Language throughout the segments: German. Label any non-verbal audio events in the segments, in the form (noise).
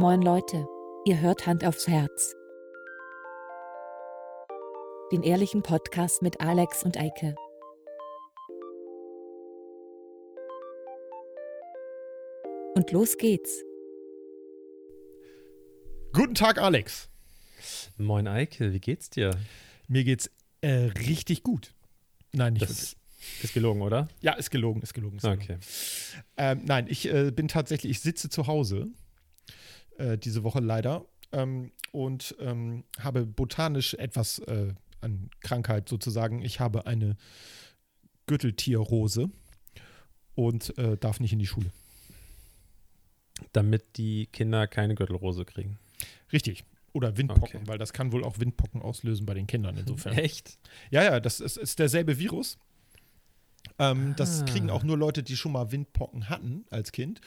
Moin Leute, ihr hört Hand aufs Herz. Den ehrlichen Podcast mit Alex und Eike. Und los geht's. Guten Tag, Alex. Moin Eike, wie geht's dir? Mir geht's äh, richtig gut. Nein, nicht Das wirklich. ist gelogen, oder? Ja, ist gelogen, ist gelogen. Ist gelogen. Okay. Ähm, nein, ich äh, bin tatsächlich, ich sitze zu Hause äh, diese Woche leider ähm, und ähm, habe botanisch etwas äh, an Krankheit sozusagen. Ich habe eine Gürteltierrose und äh, darf nicht in die Schule. Damit die Kinder keine Gürtelrose kriegen. Richtig. Oder Windpocken, Okay. weil das kann wohl auch Windpocken auslösen bei den Kindern insofern. (laughs) Echt? Ja, ja, das ist, ist derselbe Virus. Ähm, Das Ah. kriegen auch nur Leute, die schon mal Windpocken hatten als Kind.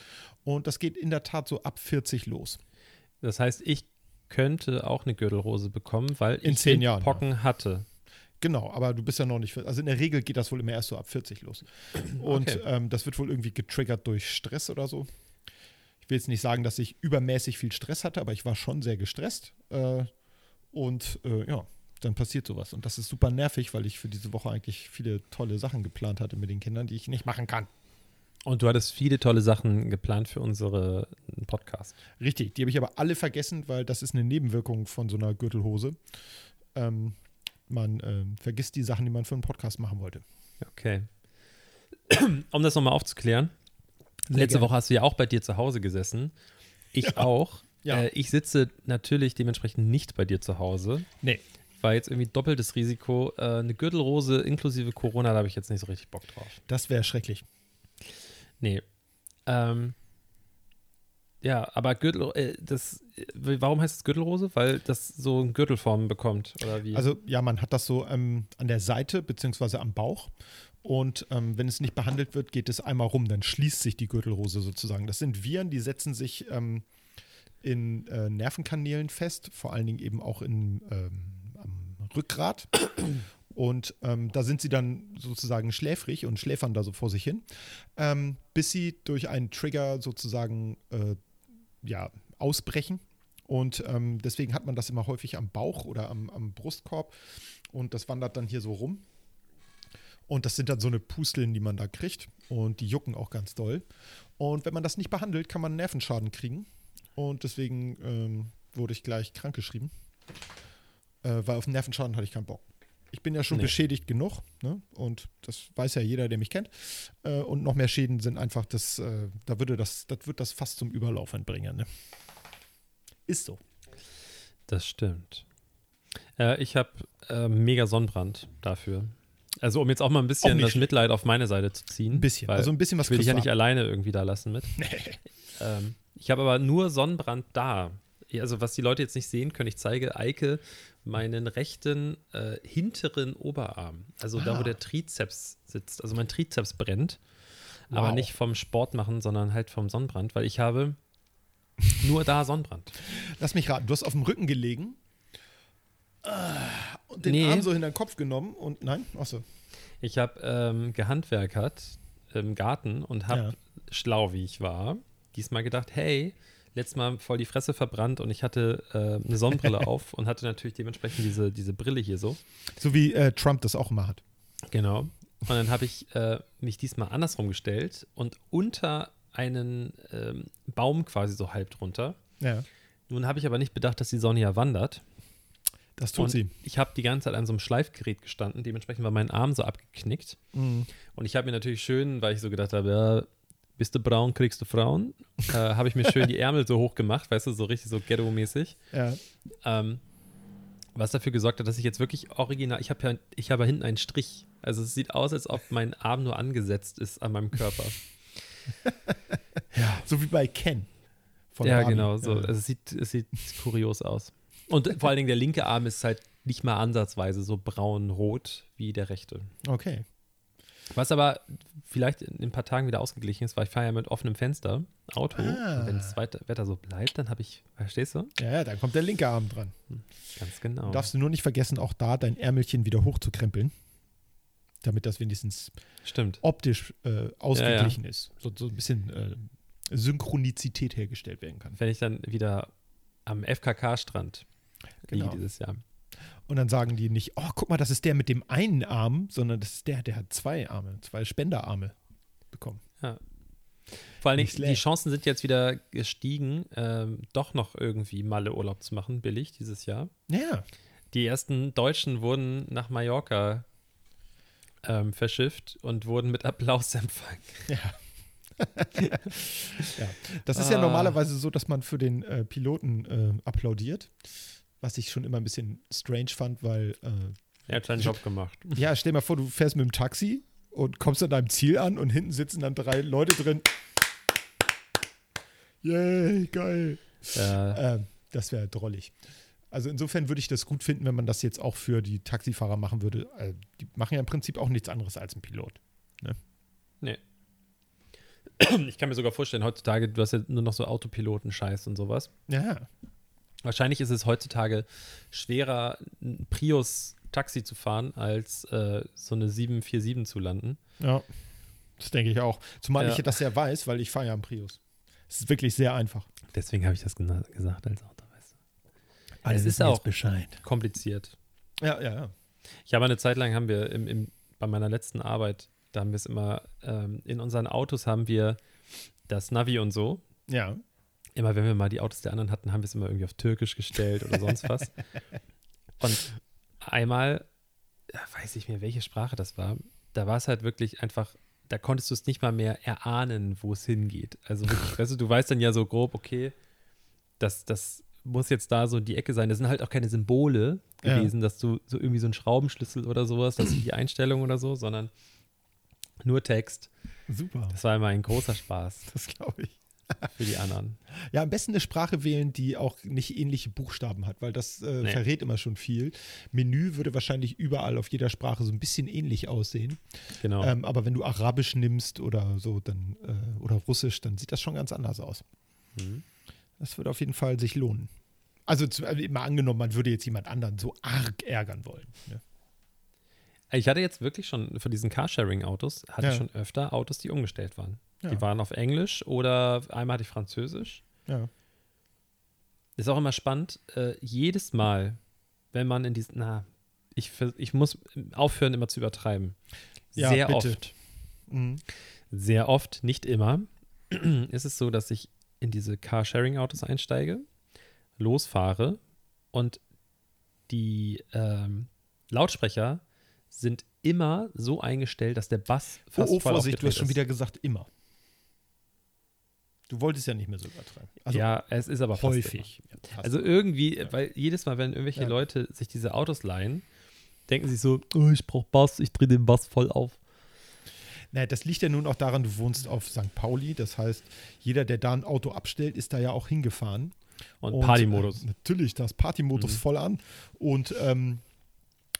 Und das geht in der Tat so ab 40 los. Das heißt, ich könnte auch eine Gürtelrose bekommen, weil In ich zehn Jahren, Pocken hatte. Genau, aber du bist ja noch nicht. Also in der Regel geht das wohl immer erst so ab 40 los. (clears throat) Und Okay. ähm, das wird wohl irgendwie getriggert durch Stress oder so. Ich will jetzt nicht sagen, dass ich übermäßig viel Stress hatte, aber ich war schon sehr gestresst. Äh, und äh, ja, dann passiert sowas. Und das ist super nervig, weil ich für diese Woche eigentlich viele tolle Sachen geplant hatte mit den Kindern, die ich nicht machen kann. Und du hattest viele tolle Sachen geplant für unsere Podcast. Richtig, die habe ich aber alle vergessen, weil das ist eine Nebenwirkung von so einer Gürtelhose. Ähm, man ähm, vergisst die Sachen, die man für einen Podcast machen wollte. Okay. (clears throat) Um das nochmal aufzuklären. Sehr Letzte gerne. Woche hast du ja auch bei dir zu Hause gesessen. Ich Ja. auch. Ja. Äh, ich sitze natürlich dementsprechend nicht bei dir zu Hause. Nee. War jetzt irgendwie doppeltes Risiko. Äh, eine Gürtelrose inklusive Corona, da habe ich jetzt nicht so richtig Bock drauf. Das wäre schrecklich. Nee. Ähm, ja, aber Gürtel, äh, das, äh, warum heißt es Gürtelrose? Weil das so eine Gürtelform bekommt, oder wie? Also ja, man hat das so ähm, an der Seite beziehungsweise am Bauch. Und ähm, wenn es nicht behandelt wird, geht es einmal rum, dann schließt sich die Gürtelrose sozusagen. Das sind Viren, die setzen sich ähm, in äh, Nervenkanälen fest, vor allen Dingen eben auch in, ähm, Rückgrat. Und ähm, da sind sie dann sozusagen schläfrig und schläfern da so vor sich hin, ähm, bis sie durch einen Trigger sozusagen äh, ja, ausbrechen. Und ähm, deswegen hat man das immer häufig am Bauch oder am, am Brustkorb. Und das wandert dann hier so rum. Und das sind dann so eine Pusteln, die man da kriegt. Und die jucken auch ganz doll. Und wenn man das nicht behandelt, kann man Nervenschaden kriegen. Und deswegen ähm, wurde ich gleich krankgeschrieben. Äh, weil auf den Nervenschaden hatte ich keinen Bock. Ich bin ja schon Nee. beschädigt genug. Ne? Und das weiß ja jeder, der mich kennt. Äh, und noch mehr Schäden sind einfach das, äh, da würde das, das wird das fast zum Überlaufen bringen. Ne? Ist so. das stimmt. Äh, ich habe äh, mega Sonnenbrand dafür. Also um jetzt auch mal ein bisschen das. Mitleid auf meine Seite zu ziehen. Ein bisschen. Also ein bisschen was ich will dich ja nicht alleine irgendwie da lassen mit. (laughs) ähm, ich habe aber nur Sonnenbrand da. Also was die Leute jetzt nicht sehen können, ich zeige Eike meinen rechten äh, hinteren Oberarm. Also da, Ah. wo der Trizeps sitzt. Also mein Trizeps brennt. Aber Wow. nicht vom Sport machen, sondern halt vom Sonnenbrand, weil ich habe nur da Sonnenbrand. Lass mich raten, du hast auf dem Rücken gelegen ah, und den Nee. Arm so hinter den Kopf genommen und nein, achso. Ich habe ähm, gehandwerkert im Garten und habe, Ja. schlau wie ich war, diesmal gedacht, hey, letztes Mal voll die Fresse verbrannt und ich hatte äh, eine Sonnenbrille (laughs) auf und hatte natürlich dementsprechend diese, diese Brille hier so. So wie äh, Trump das auch immer hat. Genau. Und dann habe ich äh, mich diesmal andersrum gestellt und unter einen ähm, Baum quasi so halb drunter. Ja, Nun habe ich aber nicht bedacht, dass die Sonne ja wandert. das tut und sie. ich habe die ganze Zeit an so einem Schleifgerät gestanden. Dementsprechend war mein Arm so abgeknickt. Mhm. Und ich habe mir natürlich schön, weil ich so gedacht habe, ja, bist du braun, kriegst du Frauen, äh, habe ich mir schön die Ärmel so hoch gemacht, weißt du, so richtig so ghetto-mäßig. Ja. Ähm, was dafür gesorgt hat, dass ich jetzt wirklich original, ich habe ja, ich habe hinten einen Strich. Also es sieht aus, als ob mein Arm nur angesetzt ist an meinem Körper. (laughs) So wie bei Ken. Von ja, Barbie. genau, so. Ja. Also es sieht, es sieht kurios aus. Und vor allen Dingen der linke Arm ist halt nicht mal ansatzweise so braun-rot wie der rechte. Okay. Was aber vielleicht in ein paar Tagen wieder ausgeglichen ist, weil ich fahre ja mit offenem Fenster Auto. Ah. Wenn das Wetter, so bleibt, dann habe ich, verstehst du? Ja, ja, dann kommt der linke Arm dran. Ganz genau. Darfst du nur nicht vergessen, auch da dein Ärmelchen wieder hochzukrempeln. Damit das wenigstens Stimmt. optisch äh, ausgeglichen ist. So, so ein bisschen äh, Synchronizität hergestellt werden kann. Wenn ich dann wieder am FKK-Strand Genau. dieses Jahr. Und dann sagen die nicht, oh, guck mal, das ist der mit dem einen Arm, sondern das ist der, der hat zwei Arme, zwei Spenderarme bekommen. Vor allen Dingen, die Chancen sind jetzt wieder gestiegen, ähm, doch noch irgendwie Malle-Urlaub zu machen, billig dieses Jahr. Ja. Die ersten Deutschen wurden nach Mallorca ähm, verschifft und wurden mit Applaus empfangen. (laughs) (laughs) ja. Das ist ja Ah. normalerweise so, dass man für den äh, Piloten äh, applaudiert. Was ich schon immer ein bisschen strange fand, weil, äh, Er hat seinen Job gemacht. ja, stell mal vor, du fährst mit dem Taxi und kommst an deinem Ziel an und hinten sitzen dann drei Leute drin. Yay, geil. Ja, Ähm, das wäre drollig. Also insofern würde ich das gut finden, wenn man das jetzt auch für die Taxifahrer machen würde. Äh, die machen ja im Prinzip auch nichts anderes als ein Pilot. nee. Ich kann mir sogar vorstellen, heutzutage, du hast ja nur noch so Autopiloten-Scheiß und sowas. Ja. Wahrscheinlich ist es heutzutage schwerer, ein Prius-Taxi zu fahren, als äh, so eine 747 zu landen. Ja. Das denke ich auch. Zumal Ja. ich das ja weiß, weil ich fahre ja einen Prius. Es ist wirklich sehr einfach. Deswegen habe ich das gesagt als Auto. Weißt du. Alle Es ist auch- Bescheid. Kompliziert. Ja, ja, ja. Ich habe eine Zeit lang haben wir im, im, bei meiner letzten Arbeit, da haben wir es immer, ähm, in unseren Autos haben wir das Navi und so. Ja. Immer wenn wir mal die Autos der anderen hatten, haben wir es immer irgendwie auf Türkisch gestellt oder sonst was. (laughs) Und einmal, ja, weiß ich mehr, welche Sprache das war, da war es halt wirklich einfach, da konntest du es nicht mal mehr erahnen, wo es hingeht. Also wirklich, weißt du, du weißt dann ja so grob, okay, das, das muss jetzt da so die Ecke sein. Das sind halt auch keine Symbole Ja. gewesen, dass du so irgendwie so einen Schraubenschlüssel oder sowas, das ist die Einstellung oder so, sondern nur Text. Super. Das war immer ein großer Spaß Das glaube ich. Für die anderen. Ja, am besten eine Sprache wählen, die auch nicht ähnliche Buchstaben hat, weil das äh, Nee. verrät immer schon viel. Menü würde wahrscheinlich überall auf jeder Sprache so ein bisschen ähnlich aussehen. Genau. Ähm, aber wenn du Arabisch nimmst oder so, dann äh, oder Russisch, dann sieht das schon ganz anders aus. Mhm. Das würde auf jeden Fall sich lohnen. Also immer angenommen, man würde jetzt jemand anderen so arg ärgern wollen. Ne? Ich hatte jetzt wirklich schon von diesen Carsharing-Autos, hatte Ja. ich schon öfter Autos, die umgestellt waren. Ja. Die waren auf Englisch oder einmal hatte ich Französisch. Ja. Ist auch immer spannend, äh, jedes Mal, wenn man in diesen, na, ich, ich muss aufhören, immer zu übertreiben. Ja, Sehr bitte. oft, Mhm. sehr oft, nicht immer, (clears throat) ist es so, dass ich in diese Carsharing-Autos einsteige, losfahre und die ähm, Lautsprecher sind immer so eingestellt, dass der Bass Oh, fast oh voll Vorsicht, du hast aufgedreht schon ist. wieder gesagt, immer. Du wolltest ja nicht mehr so übertreiben. Also ja, es ist aber häufig. Ja. Also irgendwie, weil jedes Mal, wenn irgendwelche Ja. Leute sich diese Autos leihen, denken sie so, oh, ich brauche Bass, ich drehe den Bass voll auf. Naja, das liegt ja nun auch daran, du wohnst auf St. Pauli. Das heißt, jeder, der da ein Auto abstellt, ist da ja auch hingefahren. Und, Partymodus. Äh, natürlich, das Partymodus Mhm. voll an. Und ähm,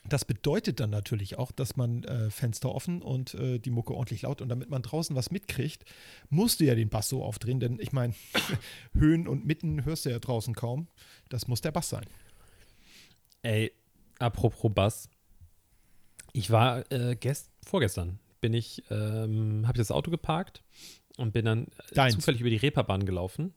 das bedeutet dann natürlich auch, dass man äh, Fenster offen und äh, die Mucke ordentlich laut. Und damit man draußen was mitkriegt, musst du ja den Bass so aufdrehen. Denn ich meine, (laughs) Höhen und Mitten hörst du ja draußen kaum. Das muss der Bass sein. Ey, apropos Bass. Ich war äh, gest vorgestern, bin ich, ähm, habe ich das Auto geparkt und bin dann äh, Deins. zufällig über die Reeperbahn gelaufen.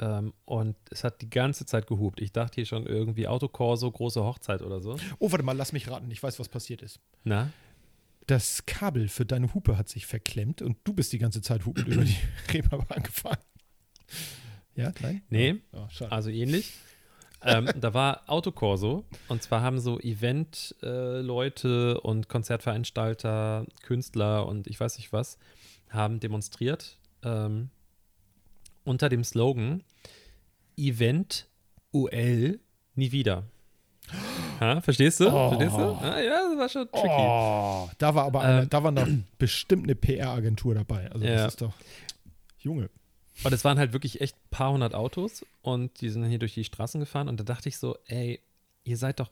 Ähm, und es hat die ganze Zeit gehupt. Ich dachte hier schon irgendwie Autokorso, große Hochzeit oder so. Oh, warte mal, lass mich raten. Ich weiß, was passiert ist. Na? Das Kabel für deine Hupe hat sich verklemmt und du bist die ganze Zeit hupend über die (laughs) Reeperbahn gefahren. Ja, nein? Nee. Oh, schade. Also ähnlich. ähm, (laughs) da war Autokorso und zwar haben so Event-Leute und Konzertveranstalter, Künstler und ich weiß nicht was, haben demonstriert ähm, unter dem Slogan Event UL nie wieder. Ha, verstehst du? Oh. Verstehst du? Ah, ja, das war schon tricky. Oh, da war aber eine, Ähm. da war noch bestimmt eine PR-Agentur dabei. Also Ja. das ist doch. Junge. Und es waren halt wirklich echt ein paar hundert Autos und die sind dann hier durch die Straßen gefahren und da dachte ich so, ey, ihr seid doch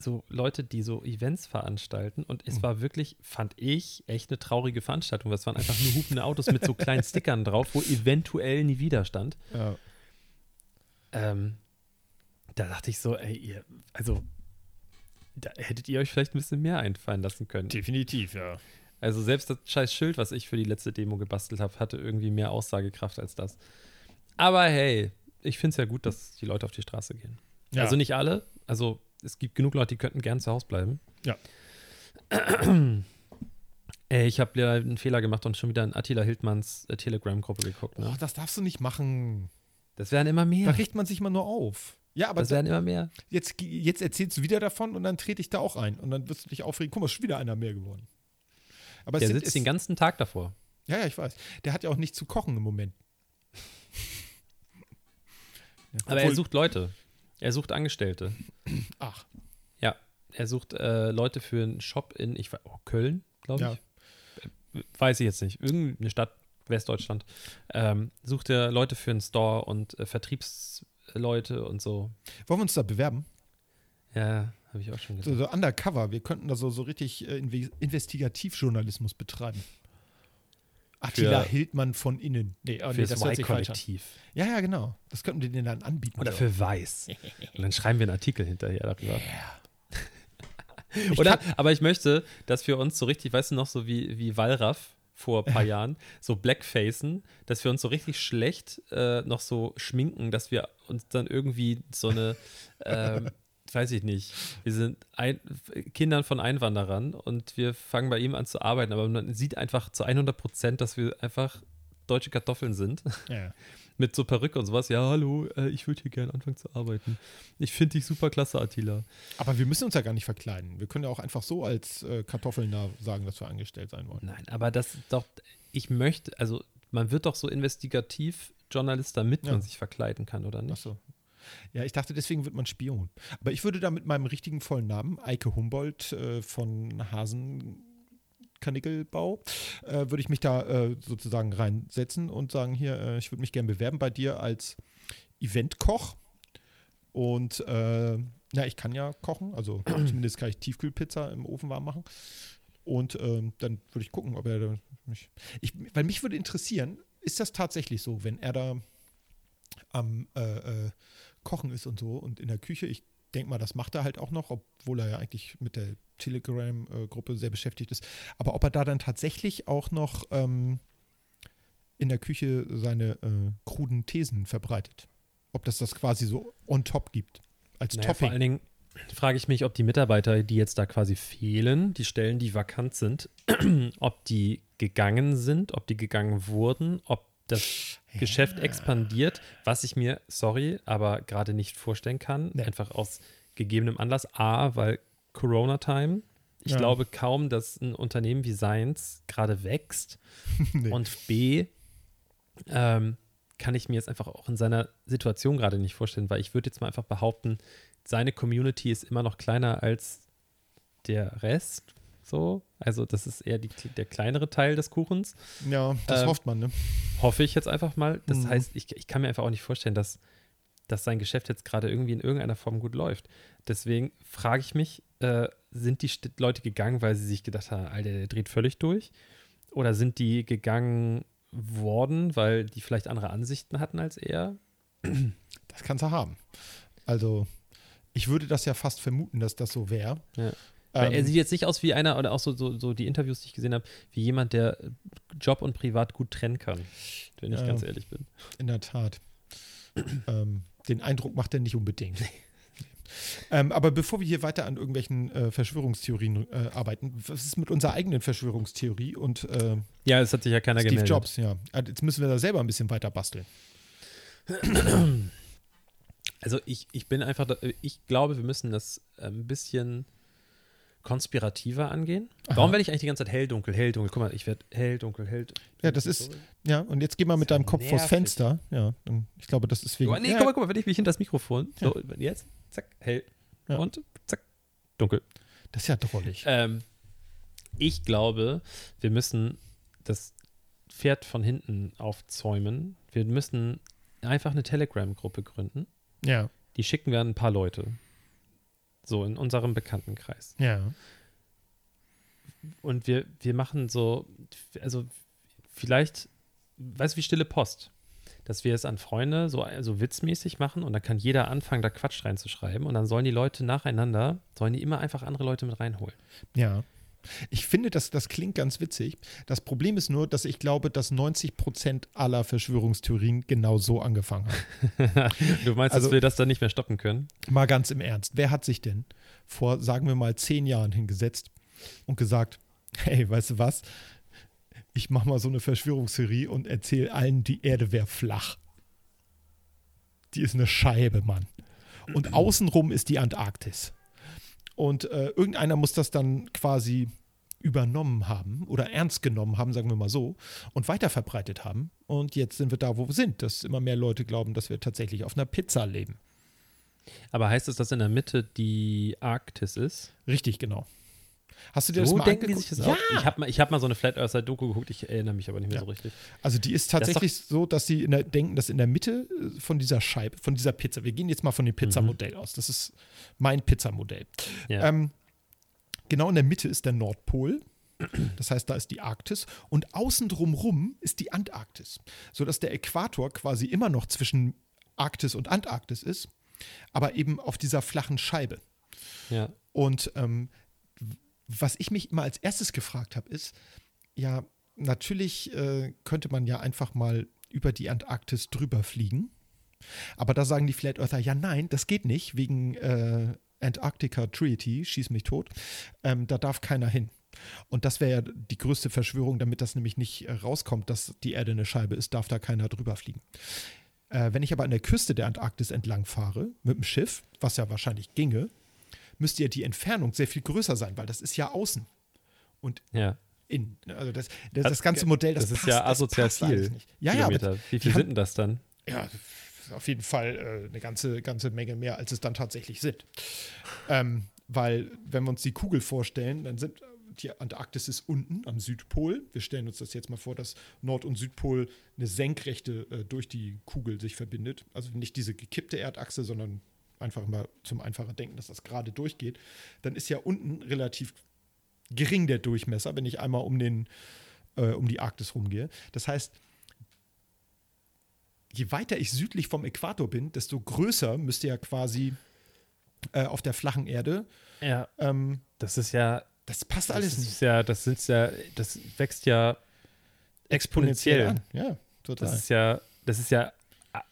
so Leute, die so Events veranstalten und es war wirklich, fand ich, echt eine traurige Veranstaltung, es waren einfach nur hupende Autos mit so kleinen Stickern drauf, wo eventuell nie Widerstand. Ja. Ähm, da dachte ich so, ey, ihr, also da hättet ihr euch vielleicht ein bisschen mehr einfallen lassen können. Definitiv, ja. Also selbst das scheiß Schild, was ich für die letzte Demo gebastelt habe, hatte irgendwie mehr Aussagekraft als das. Aber hey, ich finde es ja gut, dass die Leute auf die Straße gehen. Ja. Also nicht alle. Also es gibt genug Leute, die könnten gern zu Hause bleiben. Ja. Ey, (clears throat) ich habe ja einen Fehler gemacht und schon wieder in Attila Hildmanns äh, Telegram-Gruppe geguckt. Ne? Oh, das darfst du nicht machen. Das werden immer Da mehr. riecht man sich mal nur auf. Ja, aber Das werden immer mehr. jetzt, jetzt erzählst du wieder davon und dann trete ich da auch ein. Und dann wirst du dich aufregen. Guck mal, ist schon wieder einer mehr geworden. Aber Der sind, sitzt den ganzen Tag davor. Ja, ja, ich weiß. Der hat ja auch nichts zu kochen im Moment. Ja, Aber er sucht Leute. Er sucht Angestellte. Ach, Ja, er sucht äh, Leute für einen Shop in ich, oh, Köln, glaube Ja. ich. Äh, Weiß ich jetzt nicht. Irgendeine Stadt, Westdeutschland. Ähm, sucht er Leute für einen Store und äh, Vertriebsleute und so. wollen wir uns da bewerben? Ja, habe ich auch schon So, gedacht. so undercover. Wir könnten da so, so richtig äh, Inve- Investigativjournalismus betreiben. Attila Hildmann von innen. Nee, oh, nee Fürs das hört sich. Y-Kollektiv. Ja, ja, genau. Das könnten wir denen dann anbieten. Oder so. für Weiß. (laughs) Und dann schreiben wir einen Artikel hinterher darüber. (laughs) Ich Oder, aber ich möchte, dass wir uns so richtig, weißt du noch, so wie, wie Wallraff vor ein paar (laughs) Jahren, so blackfacen, dass wir uns so richtig schlecht äh, noch so schminken, dass wir uns dann irgendwie so eine, ähm, weiß ich nicht, wir sind ein, Kindern von Einwanderern und wir fangen bei ihm an zu arbeiten, aber man sieht einfach zu 100 Prozent, dass wir einfach deutsche Kartoffeln sind. Ja. (laughs) Mit so Perücke und sowas. Ja, hallo, äh, ich würde hier gerne anfangen zu arbeiten. Ich finde dich super klasse, Attila. Aber wir müssen uns ja gar nicht verkleiden. Wir können ja auch einfach so als äh, Kartoffeln da sagen, dass wir angestellt sein wollen. Nein, aber das ist doch, ich möchte, also man wird doch so investigativ Journalist, damit Ja. man sich verkleiden kann, oder nicht? Achso. Ja, ich dachte, deswegen wird man Spion. Aber ich würde da mit meinem richtigen vollen Namen, Eike Humboldt äh, von Hasenkanickelbau, äh, würde ich mich da äh, sozusagen reinsetzen und sagen, hier, äh, ich würde mich gerne bewerben bei dir als Eventkoch. Und äh, na, ich kann ja kochen, also (clears throat) zumindest kann ich Tiefkühlpizza im Ofen warm machen. Und ähm, dann würde ich gucken, ob er mich. Ich, weil mich würde interessieren, ist das tatsächlich so, wenn er da am äh, äh, Kochen ist und so und in der Küche. Ich denke mal, das macht er halt auch noch, obwohl er ja eigentlich mit der Telegram-Gruppe sehr beschäftigt ist. Aber ob er da dann tatsächlich auch noch ähm, in der Küche seine äh, kruden Thesen verbreitet. Ob das das quasi so on top gibt. Als Naja, vor Topping. allen Dingen frage ich mich, ob die Mitarbeiter, die jetzt da quasi fehlen, die Stellen, die vakant sind, (clears throat) ob die gegangen sind, ob die gegangen wurden, ob das Geschäft expandiert, was ich mir, sorry, aber gerade nicht vorstellen kann. Nee. Einfach aus gegebenem Anlass. A, weil Corona-Time. Ich Ja. glaube kaum, dass ein Unternehmen wie Seins gerade wächst. (laughs) Nee. Und B, ähm, kann ich mir jetzt einfach auch in seiner Situation gerade nicht vorstellen, weil ich würde jetzt mal einfach behaupten, seine Community ist immer noch kleiner als der Rest. So, also das ist eher die, der kleinere Teil des Kuchens. ja, das ähm, hofft man, ne? Hoffe ich jetzt einfach mal. Das Mhm. heißt, ich, ich kann mir einfach auch nicht vorstellen, dass, dass sein Geschäft jetzt gerade irgendwie in irgendeiner Form gut läuft. Deswegen frage ich mich, äh, sind die St Leute gegangen, weil sie sich gedacht haben, Alter, der dreht völlig durch? Oder sind die gegangen worden, weil die vielleicht andere Ansichten hatten als er? Das kannst du haben. Also, ich würde das ja fast vermuten, dass das so wäre. Ja. Weil er Ähm, sieht jetzt nicht aus wie einer, oder auch so, so, so die Interviews, die ich gesehen habe, wie jemand, der Job und Privat gut trennen kann, wenn ich Ja. ganz ehrlich bin. In der Tat. ähm, den Eindruck macht er nicht unbedingt. ähm, aber bevor wir hier weiter an irgendwelchen äh, Verschwörungstheorien äh, arbeiten, was ist mit unserer eigenen Verschwörungstheorie und äh, Ja, es hat sich ja keiner Steve gemeldet. Jobs? Ja, Ah, jetzt müssen wir da selber ein bisschen weiter basteln. Also ich, ich bin einfach, ich glaube, wir müssen das ein bisschen konspirativer angehen. Warum Aha. werde ich eigentlich die ganze Zeit hell, dunkel, hell, dunkel? Guck mal, ich werde hell, dunkel, hell. Ja, das ist, ja, und jetzt geh mal mit ja deinem Kopf vors nervig. Fenster. Ja, dann, ich glaube, das ist wegen. Oh, nee, ja, guck mal, guck mal, wenn ich mich hinter das Mikrofon, so, jetzt, zack, hell Ja. und zack, dunkel. Das ist ja drollig. Ähm, ich glaube, wir müssen das Pferd von hinten aufzäumen. Wir müssen einfach eine Telegram-Gruppe gründen. Ja, Die schicken wir an ein paar Leute. So in unserem Bekanntenkreis. ja. Und wir, wir machen so, also vielleicht, weißt du, wie stille Post? Dass wir es an Freunde so also witzmäßig machen und dann kann jeder anfangen, da Quatsch reinzuschreiben und dann sollen die Leute nacheinander, sollen die immer einfach andere Leute mit reinholen. Ja. Ich finde, das, das klingt ganz witzig. Das Problem ist nur, dass ich glaube, dass 90 Prozent aller Verschwörungstheorien genau so angefangen haben. (laughs) du meinst, Also- dass wir das dann nicht mehr stoppen können? Mal ganz im Ernst. Wer hat sich denn vor, sagen wir mal, zehn Jahren hingesetzt und gesagt, hey, weißt du was? Ich mache mal so eine Verschwörungstheorie und erzähle allen, die Erde wäre flach. Die ist eine Scheibe, Mann. Und (clears throat) außenrum ist die Antarktis. Und äh, irgendeiner muss das dann quasi übernommen haben oder ernst genommen haben, sagen wir mal so, und weiterverbreitet haben. Und jetzt sind wir da, wo wir sind, dass immer mehr Leute glauben, dass wir tatsächlich auf einer Pizza leben. Aber heißt es, dass in der Mitte die Arktis ist? Richtig, genau. Hast du dir das So mal denken die angeguckt? sich das ja, auch? Ich habe mal, ich hab mal so eine Flat Earther Doku geguckt, ich erinnere mich aber nicht mehr Ja. so richtig. also die ist tatsächlich so, dass sie in der, denken, dass in der Mitte äh, von dieser Scheibe, von dieser Pizza, wir gehen jetzt mal von dem Pizzamodell aus, das ist mein Pizzamodell. Ja. Ähm, genau in der Mitte ist der Nordpol, das heißt, da ist die Arktis und außen drumrum ist die Antarktis, sodass der Äquator quasi immer noch zwischen Arktis und Antarktis ist, aber eben auf dieser flachen Scheibe. ja. Und ähm, was ich mich immer als erstes gefragt habe, ist, ja, natürlich äh, könnte man ja einfach mal über die Antarktis drüber fliegen. Aber da sagen die Flat Earther, ja, nein, das geht nicht, wegen äh, Antarctica Treaty, schieß mich tot. Ähm, da darf keiner hin. Und das wäre ja die größte Verschwörung, damit das nämlich nicht äh, rauskommt, dass die Erde eine Scheibe ist, darf da keiner drüber fliegen. Äh, wenn ich aber an der Küste der Antarktis entlang fahre, mit dem Schiff, was ja wahrscheinlich ginge, müsste ja die Entfernung sehr viel größer sein, weil das ist ja außen und ja. innen. Also das, das, Also, das ganze Modell, das, Das, ist passt, ja das asozial viel. Ja, ja, aber. Wie viel sind denn das dann? ja, auf jeden Fall äh, eine ganze, ganze Menge mehr, als es dann tatsächlich sind. Ähm, weil, wenn wir uns die Kugel vorstellen, dann sind die Antarktis ist unten am Südpol. Wir stellen uns das jetzt mal vor, dass Nord- und Südpol eine Senkrechte äh, durch die Kugel sich verbindet. Also nicht diese gekippte Erdachse, sondern einfach mal zum einfacher Denken, dass das gerade durchgeht. Dann ist ja unten relativ gering der Durchmesser, wenn ich einmal um, den, äh, um die Arktis rumgehe. Das heißt, je weiter ich südlich vom Äquator bin, desto größer müsste ja quasi äh, auf der flachen Erde. Ja. Ähm, Das ist ja. das passt Das alles nicht. ist ja, das sind ja, das wächst ja exponentiell. an. Ja, total. Das ist ja, das ist ja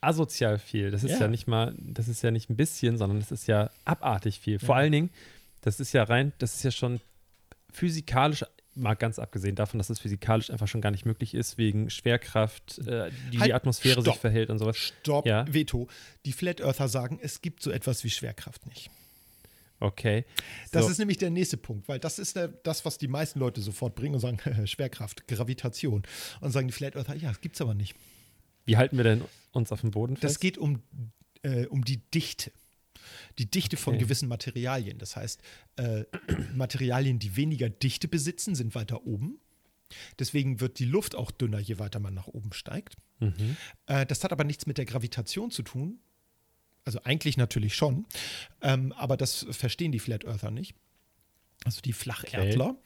asozial viel. Das ist ja. Ja. nicht mal, das ist ja nicht ein bisschen, sondern das ist ja abartig viel. Vor Ja. allen Dingen, das ist ja rein, das ist ja schon physikalisch, mal ganz abgesehen davon, dass es physikalisch einfach schon gar nicht möglich ist, wegen Schwerkraft, äh, wie Halt, die Atmosphäre sich stopp. verhält und sowas. Stopp, Ja. Veto. Die Flat Earther sagen, es gibt so etwas wie Schwerkraft nicht. Okay. Das So. ist nämlich der nächste Punkt, weil das ist der, das, was die meisten Leute sofort bringen und sagen, (laughs) Schwerkraft, Gravitation. Und sagen die Flat Earther, ja, das gibt es aber nicht. Wie halten wir denn uns auf dem Boden Das fest? geht um, äh, um die Dichte. Die Dichte von Okay. gewissen Materialien. Das heißt, äh, (clears throat) Materialien, die weniger Dichte besitzen, sind weiter oben. Deswegen wird die Luft auch dünner, je weiter man nach oben steigt. Mhm. Äh, das hat aber nichts mit der Gravitation zu tun. Also eigentlich natürlich schon. Ähm, aber das verstehen die Flat Earther nicht. Also die Flacherdler.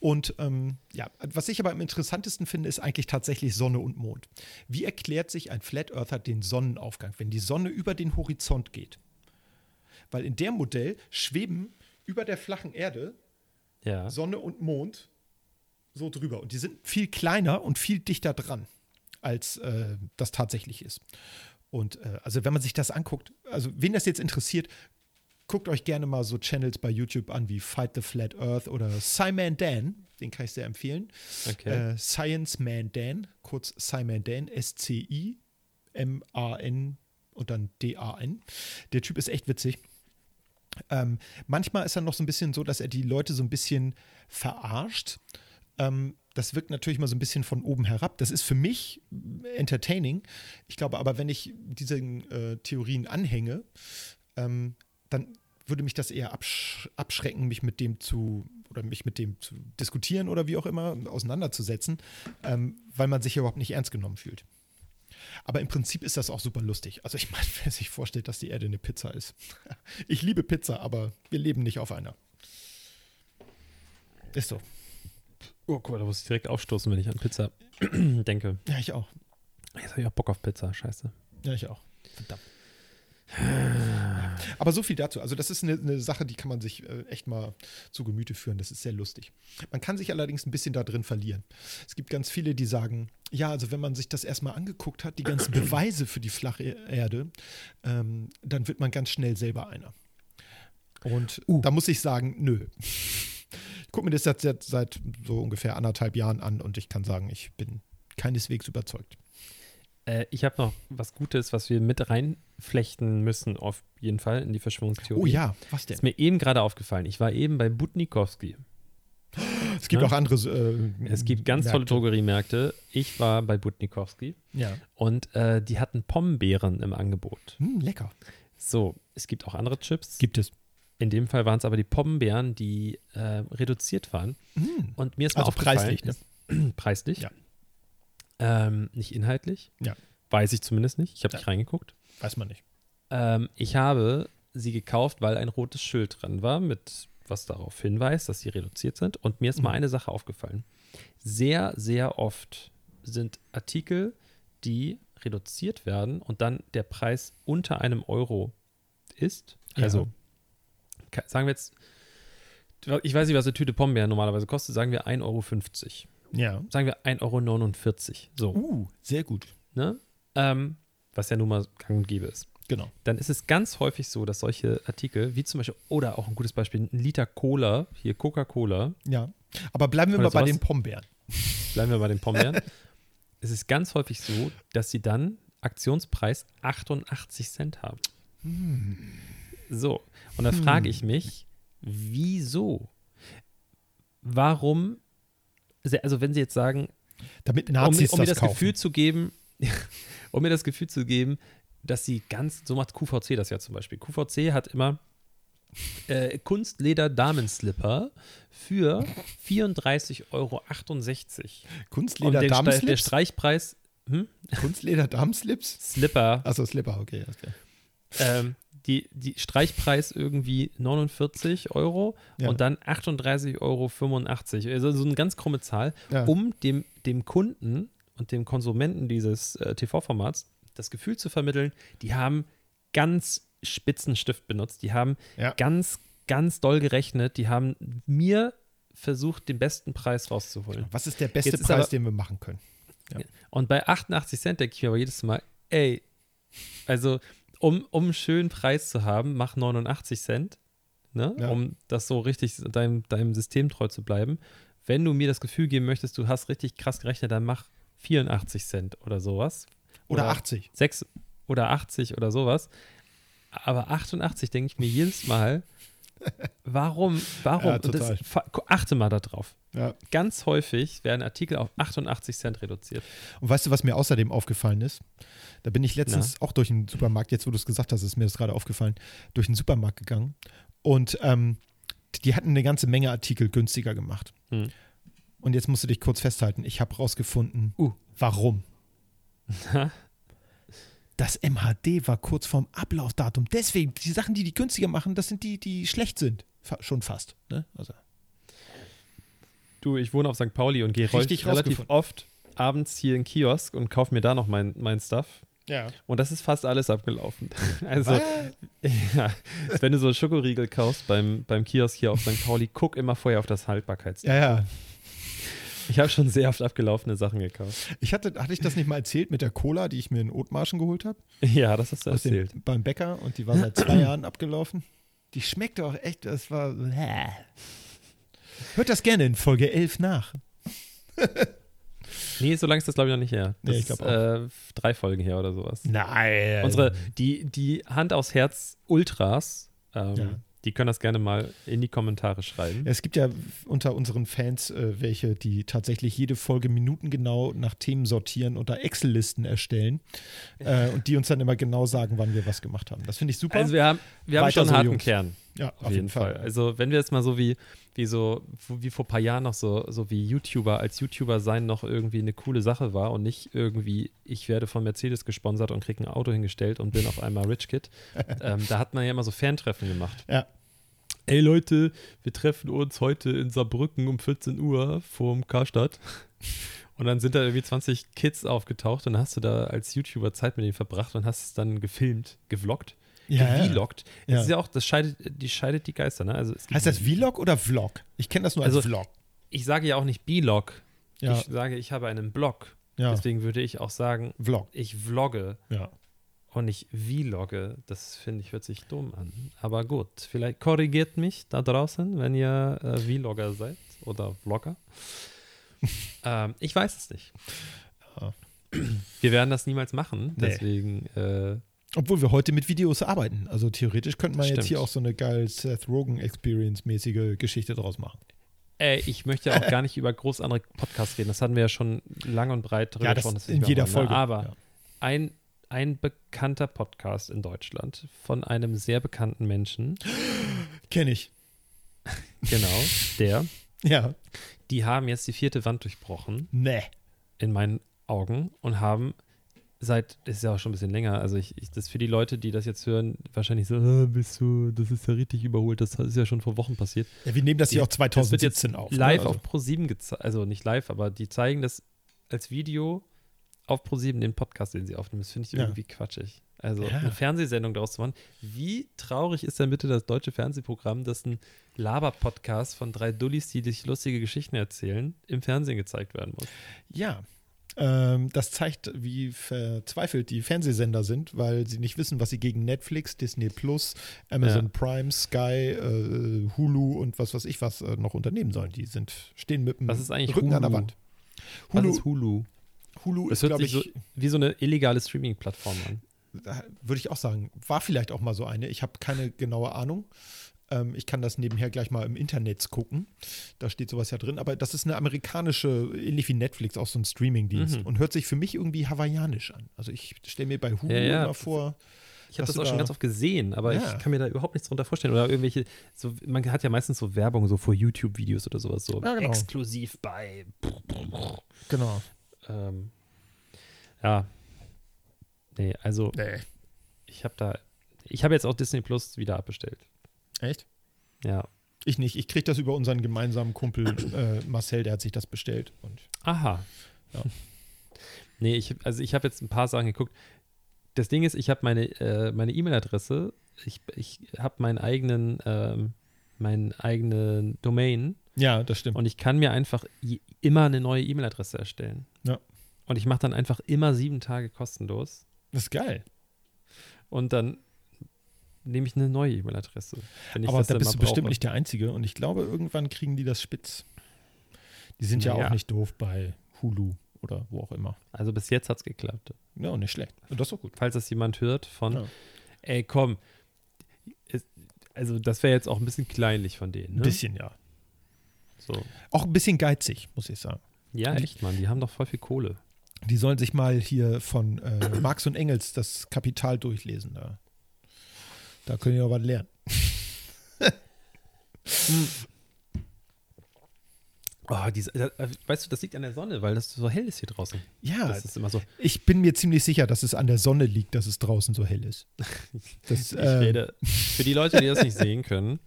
Und ähm, ja, was ich aber am interessantesten finde, ist eigentlich tatsächlich Sonne und Mond. Wie erklärt sich ein Flat Earther den Sonnenaufgang, wenn die Sonne über den Horizont geht? Weil in dem Modell schweben über der flachen Erde Ja. Sonne und Mond so drüber. Und die sind viel kleiner und viel dichter dran, als äh, das tatsächlich ist. Und äh, also wenn man sich das anguckt, also wen das jetzt interessiert, guckt euch gerne mal so Channels bei YouTube an wie Fight the Flat Earth oder Simon Dan, den kann ich sehr empfehlen. Okay. Äh, Science Man Dan, kurz Simon Dan, S-C-I-M-A-N und dann D-A-N. Der Typ ist echt witzig. Ähm, manchmal ist er noch so ein bisschen so, dass er die Leute so ein bisschen verarscht. Ähm, das wirkt natürlich mal so ein bisschen von oben herab. Das ist für mich entertaining. Ich glaube aber, wenn ich diesen äh, Theorien anhänge, ähm, dann würde mich das eher absch abschrecken, mich mit dem zu oder mich mit dem zu diskutieren oder wie auch immer auseinanderzusetzen, ähm, weil man sich überhaupt nicht ernst genommen fühlt. Aber im Prinzip ist das auch super lustig. Also ich meine, (laughs) wer sich vorstellt, dass die Erde eine Pizza ist. (laughs) Ich liebe Pizza, aber wir leben nicht auf einer. Ist so. Oh, guck mal, da muss ich direkt aufstoßen, wenn ich an Pizza (clears throat) denke. Ja, ich auch. Jetzt habe ich auch Bock auf Pizza, scheiße. Ja, ich auch. Verdammt. Aber so viel dazu. Also, das ist eine, eine Sache, die kann man sich äh, echt mal zu Gemüte führen. Das ist sehr lustig. Man kann sich allerdings ein bisschen da drin verlieren. Es gibt ganz viele, die sagen, ja, also wenn man sich das erstmal angeguckt hat, die ganzen (clears throat) Beweise für die flache Erde, ähm, dann wird man ganz schnell selber einer. Und da muss ich sagen, nö. Ich gucke mir das jetzt, jetzt seit so ungefähr anderthalb Jahren an und ich kann sagen, ich bin keineswegs überzeugt. Äh, ich habe noch was Gutes, was wir mit reinflechten müssen, auf jeden Fall in die Verschwörungstheorie. Oh ja, was denn? Ist mir eben gerade aufgefallen. Ich war eben bei Butnikowski. Es gibt Ne? auch andere. Äh, Es gibt ganz tolle Märkte. Drogeriemärkte. Ich war bei Butnikowski Ja. und äh, die hatten Pombeeren im Angebot. Hm, lecker. So, es gibt auch andere Chips. Gibt es. In dem Fall waren es aber die Pombeeren, die äh, reduziert waren. Hm. Und mir ist mal Also aufgefallen, preislich, ne? ist- (clears throat) preislich. Ja. Ähm, nicht inhaltlich. Ja. Weiß ich zumindest nicht. Ich habe Ja. nicht reingeguckt. Weiß man nicht. Ähm, ich habe sie gekauft, weil ein rotes Schild dran war, mit was darauf hinweist, dass sie reduziert sind. Und mir ist mal Mhm. eine Sache aufgefallen. Sehr, sehr oft sind Artikel, die reduziert werden und dann der Preis unter einem Euro ist. Ja. Also, ka- sagen wir jetzt, ich weiß nicht, was eine Tüte Pombeeren normalerweise kostet, sagen wir 1,50 Euro. Ja. Sagen wir 1,49 Euro. So, Uh, sehr gut. ne? Ähm, was ja nun mal gang und gäbe ist Genau. dann ist es ganz häufig so, dass solche Artikel, wie zum Beispiel, oder auch ein gutes Beispiel, ein Liter Cola, hier Coca-Cola, Ja. Aber bleiben wir mal bei den Pombeeren. bleiben wir bei den Pombeeren, es ist ganz häufig so, dass sie dann Aktionspreis 88 Cent haben. So, und da frage ich mich, wieso? Warum, also wenn sie jetzt sagen, Damit um, Nazis um mir das das kaufen. Gefühl zu geben, (laughs) um mir das Gefühl zu geben, dass sie ganz, so macht QVC das ja zum Beispiel. QVC hat immer äh, Kunstleder Damenslipper für 34,68 Euro. Kunstleder Und der, Ste- der Damenslips? Streichpreis, hm? Kunstleder Damenslips? Slipper, Achso, Slipper, okay. klar. ähm, die, die Streichpreis irgendwie 49 Euro Ja. und dann 38,85 Euro. Also so eine ganz krumme Zahl. Ja. um dem, dem Kunden und dem Konsumenten dieses äh, TV-Formats das Gefühl zu vermitteln, die haben ganz spitzen Stift benutzt, die haben Ja. ganz, ganz doll gerechnet, die haben mir versucht, den besten Preis rauszuholen. Was ist der beste Jetzt Preis, aber- den wir machen können? Und bei 88 Cent denke ich mir aber jedes Mal, ey, also um, um einen schönen Preis zu haben, mach 89 Cent, ne? Ja. um das so richtig deinem, deinem System treu zu bleiben. Wenn du mir das Gefühl geben möchtest, du hast richtig krass gerechnet, dann mach 84 Cent oder sowas. Oder 80. 6 oder 80 oder sowas. Aber 88 denke ich mir jedes Mal, warum, warum? Ja, das, achte mal darauf. Ja. Ganz häufig werden Artikel auf 88 Cent reduziert. Und weißt du, was mir außerdem aufgefallen ist? Da bin ich letztens auch durch den Supermarkt, jetzt wo du es gesagt hast, ist mir das gerade aufgefallen, durch den Supermarkt gegangen. Und ähm, die hatten eine ganze Menge Artikel günstiger gemacht. Hm. Und jetzt musst du dich kurz festhalten. Ich habe rausgefunden, Uh. warum. (laughs) Das MHD war kurz vorm Ablaufdatum. Deswegen, die Sachen, die die günstiger machen, das sind die, die schlecht sind. Fa schon fast. Ne? Also, Du, ich wohne auf St. Pauli und gehe Richtig relativ oft abends hier in den Kiosk und kaufe mir da noch mein, mein Stuff. ja. Und das ist fast alles abgelaufen. (laughs) Also, ja, wenn du so Schokoriegel kaufst beim, beim Kiosk hier auf St. Pauli, guck immer vorher auf das Haltbarkeitsdatum. ja, ja. Ich habe schon sehr oft abgelaufene Sachen gekauft. Ich hatte, hatte ich das nicht mal erzählt mit der Cola, die ich mir in Othmarschen geholt habe? Ja, das hast du aus dem, erzählt. beim Bäcker und die war seit zwei (clears throat) Jahren abgelaufen. Die schmeckt auch echt, das war. Hört das gerne in Folge 11 nach. (laughs) Nee, so lange ist das, glaube ich, noch nicht her. Das Nee, ich glaub ist, äh, drei Folgen her oder sowas. Nein. Unsere, die, die Hand aufs Herz Ultras, ähm, Ja. Die können das gerne mal in die Kommentare schreiben. Es gibt ja unter unseren Fans äh, welche, die tatsächlich jede Folge minutengenau nach Themen sortieren und da Excel-Listen erstellen äh, und die uns dann immer genau sagen, wann wir was gemacht haben. Das finde ich super. Also wir haben, wir haben Weiter schon einen so, harten Jungs. Kern. Ja, Auf, jeden Fall. Also wenn wir jetzt mal so wie, wie so, wie vor ein paar Jahren noch so, so wie YouTuber, als YouTuber sein noch irgendwie eine coole Sache war und nicht irgendwie, ich werde von Mercedes gesponsert und kriege ein Auto hingestellt und bin auf einmal Rich Kid. (laughs) ähm, da hat man ja immer so Fantreffen gemacht. Ja. Ey Leute, wir treffen uns heute in Saarbrücken um 14 Uhr vorm Karstadt. Und dann sind da irgendwie 20 Kids aufgetaucht und dann hast du da als YouTuber Zeit mit denen verbracht und hast es dann gefilmt, gevloggt. Ja, gevloggt. Ja. Das ist ja auch, das scheidet, die scheidet die Geister, ne? Also Heißt das Vlog oder Vlog? Ich kenne das nur als Also- Vlog. ich sage ja auch nicht B-Log. Ja, Ich sage, ich habe einen Blog. ja. Deswegen würde ich auch sagen, Vlog. ich vlogge Ja. und nicht vlogge. Das finde ich, hört sich dumm an. Aber gut, vielleicht korrigiert mich da draußen, wenn ihr äh, Vlogger seid oder Vlogger. (laughs) ähm, ich weiß es nicht. Ja. Wir werden das niemals machen, Nee. deswegen äh, Obwohl wir heute mit Videos arbeiten. Also theoretisch könnte man jetzt Stimmt. hier auch so eine geil Seth Rogen Experience-mäßige Geschichte draus machen. Ey, ich möchte auch gar nicht (laughs) über groß andere Podcasts reden. Das hatten wir ja schon lang und breit drüber Ja, das gesprochen. in jeder ne? Folge. Aber ja. ein, ein bekannter Podcast in Deutschland von einem sehr bekannten Menschen, (gasps) Kenne ich. (laughs) genau, der, (laughs) Ja. die haben jetzt die vierte Wand durchbrochen, Nee. in meinen Augen, und haben seit, das ist ja auch schon ein bisschen länger, also ich, ich das für die Leute, die das jetzt hören, wahrscheinlich so, "Ah, bist du, das ist ja richtig überholt, das ist ja schon vor Wochen passiert. Ja, wir nehmen das hier auch Das wird jetzt 2017 auf. ne? live Also- auf Pro7 gezeigt, also nicht live, aber die zeigen das als Video auf Pro7, den Podcast, den sie aufnehmen. Das finde ich Ja. irgendwie quatschig. Also Ja. eine Fernsehsendung daraus zu machen. Wie traurig ist denn bitte das deutsche Fernsehprogramm, dass ein Laber-Podcast von drei Dullis, die sich lustige Geschichten erzählen, im Fernsehen gezeigt werden muss? Ja. Ähm, das zeigt, wie verzweifelt die Fernsehsender sind, weil sie nicht wissen, was sie gegen Netflix, Disney Plus, Amazon Ja. Prime, Sky, äh, Hulu und was weiß ich was äh, noch unternehmen sollen. Die sind, stehen mit dem Was ist eigentlich Rücken an der Hulu? Wand. Was Hulu, ist Hulu? Hulu Das ist, glaube ich, so wie so eine illegale Streaming-Plattform an. da würde ich auch sagen, war vielleicht auch mal so eine. Ich habe keine genaue Ahnung. Ähm, ich kann das nebenher gleich mal im Internet gucken. Da steht sowas ja drin. Aber das ist eine amerikanische, ähnlich wie Netflix, auch so ein Streaming-Dienst. Mhm. Und hört sich für mich irgendwie hawaiianisch an. Also ich stelle mir bei Hulu Ja, ja. immer vor. Ich habe das auch schon ganz oft gesehen, aber Ja. ich kann mir da überhaupt nichts drunter vorstellen. Oder irgendwelche, so, man hat ja meistens so Werbung so vor YouTube-Videos oder sowas, so Ja, genau. exklusiv bei. Genau. Ähm, ja. Nee, also Nee. ich habe da, ich habe jetzt auch Disney Plus wieder abbestellt. Echt? Ja. Ich nicht. Ich kriege das über unseren gemeinsamen Kumpel äh, Marcel, der hat sich das bestellt. Aha. Ja. Nee, ich, also ich habe jetzt ein paar Sachen geguckt. Das Ding ist, ich habe meine äh, meine E-Mail-Adresse, ich, ich habe meinen eigenen, ähm, meinen eigenen Domain ja, das stimmt. und ich kann mir einfach immer eine neue E-Mail-Adresse erstellen. Ja. Und ich mache dann einfach immer sieben Tage kostenlos das ist geil. und dann nehme ich eine neue E-Mail-Adresse. Aber das da bist du bestimmt brauche. nicht der Einzige. Und ich glaube, irgendwann kriegen die das spitz. Die sind ja Naja. auch nicht doof bei Hulu oder wo auch immer. Also bis jetzt hat es geklappt. Ja, und nicht schlecht. Und das ist doch gut. Falls das jemand hört von, Ja. ey komm, also das wäre jetzt auch ein bisschen kleinlich von denen. Ein Ne? bisschen, ja. So. Auch ein bisschen geizig, muss ich sagen. Ja, Die- echt, Mann, die haben doch voll viel Kohle. Die sollen sich mal hier von äh, Marx und Engels das Kapital durchlesen. Da, da können die auch was lernen. (laughs) Oh, diese, äh, weißt du, das liegt an der Sonne, weil das so hell ist hier draußen. Ja, Das ist immer so. ich bin mir ziemlich sicher, dass es an der Sonne liegt, dass es draußen so hell ist. (laughs) Das, Ich äh, rede. Für die Leute, die das nicht sehen können,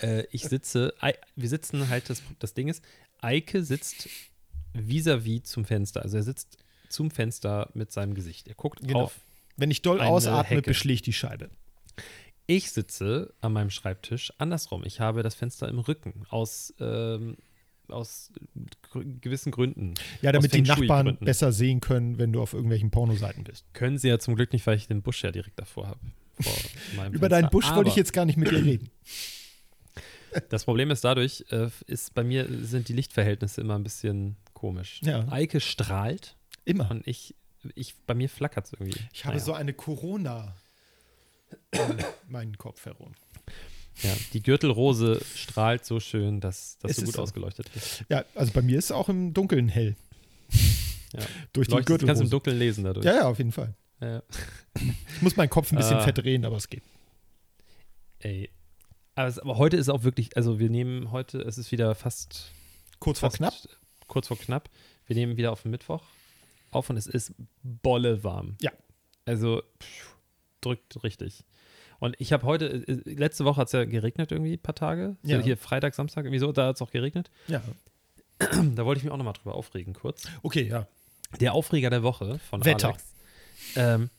äh, ich sitze, wir sitzen halt, das, das Ding ist, Eike sitzt vis-à-vis zum Fenster. Also er sitzt zum Fenster mit seinem Gesicht. Er guckt Genau. auf. Wenn ich doll ausatme, Hecke. beschlägt die Scheibe. Ich sitze an meinem Schreibtisch andersrum. Ich habe das Fenster im Rücken aus, ähm, aus gewissen Gründen. Ja, damit die Nachbarn besser sehen können, wenn du auf irgendwelchen Pornoseiten bist. Können sie ja zum Glück nicht, weil ich den Busch ja direkt davor habe. (laughs) Über deinen Busch wollte ich Aber- jetzt gar nicht mit dir reden. (clears throat) Das Problem ist dadurch, äh, ist bei mir sind die Lichtverhältnisse immer ein bisschen komisch. Ja. Eike strahlt Immer. und ich, ich bei mir flackert es irgendwie. Ich habe Naja. so eine Corona (coughs) meinen Kopf herum. Ja, die Gürtelrose strahlt so schön, dass das so gut so. ausgeleuchtet ist. Ja, also bei mir ist es auch im Dunkeln hell. Ja. Durch die Leuchtet, kannst du im Gürtelrose. Dunkeln lesen dadurch. Ja, ja, auf jeden Fall. Ja. Ich muss meinen Kopf ein bisschen Ah. verdrehen, aber es geht. Ey. Aber, es, aber heute ist auch wirklich, also wir nehmen heute, es ist wieder fast Kurz vor fast knapp. Kurz vor knapp. Wir nehmen wieder auf den Mittwoch auf und es ist bolle warm. Ja. Also pff, drückt richtig. Und ich habe heute, äh, letzte Woche hat es ja geregnet irgendwie ein paar Tage. Ja. Hier Freitag, Samstag, irgendwie so, da hat es auch geregnet. Ja. Da wollte ich mich auch nochmal drüber aufregen, kurz. Okay, ja. Der Aufreger der Woche von Wetter. Alex. Ähm,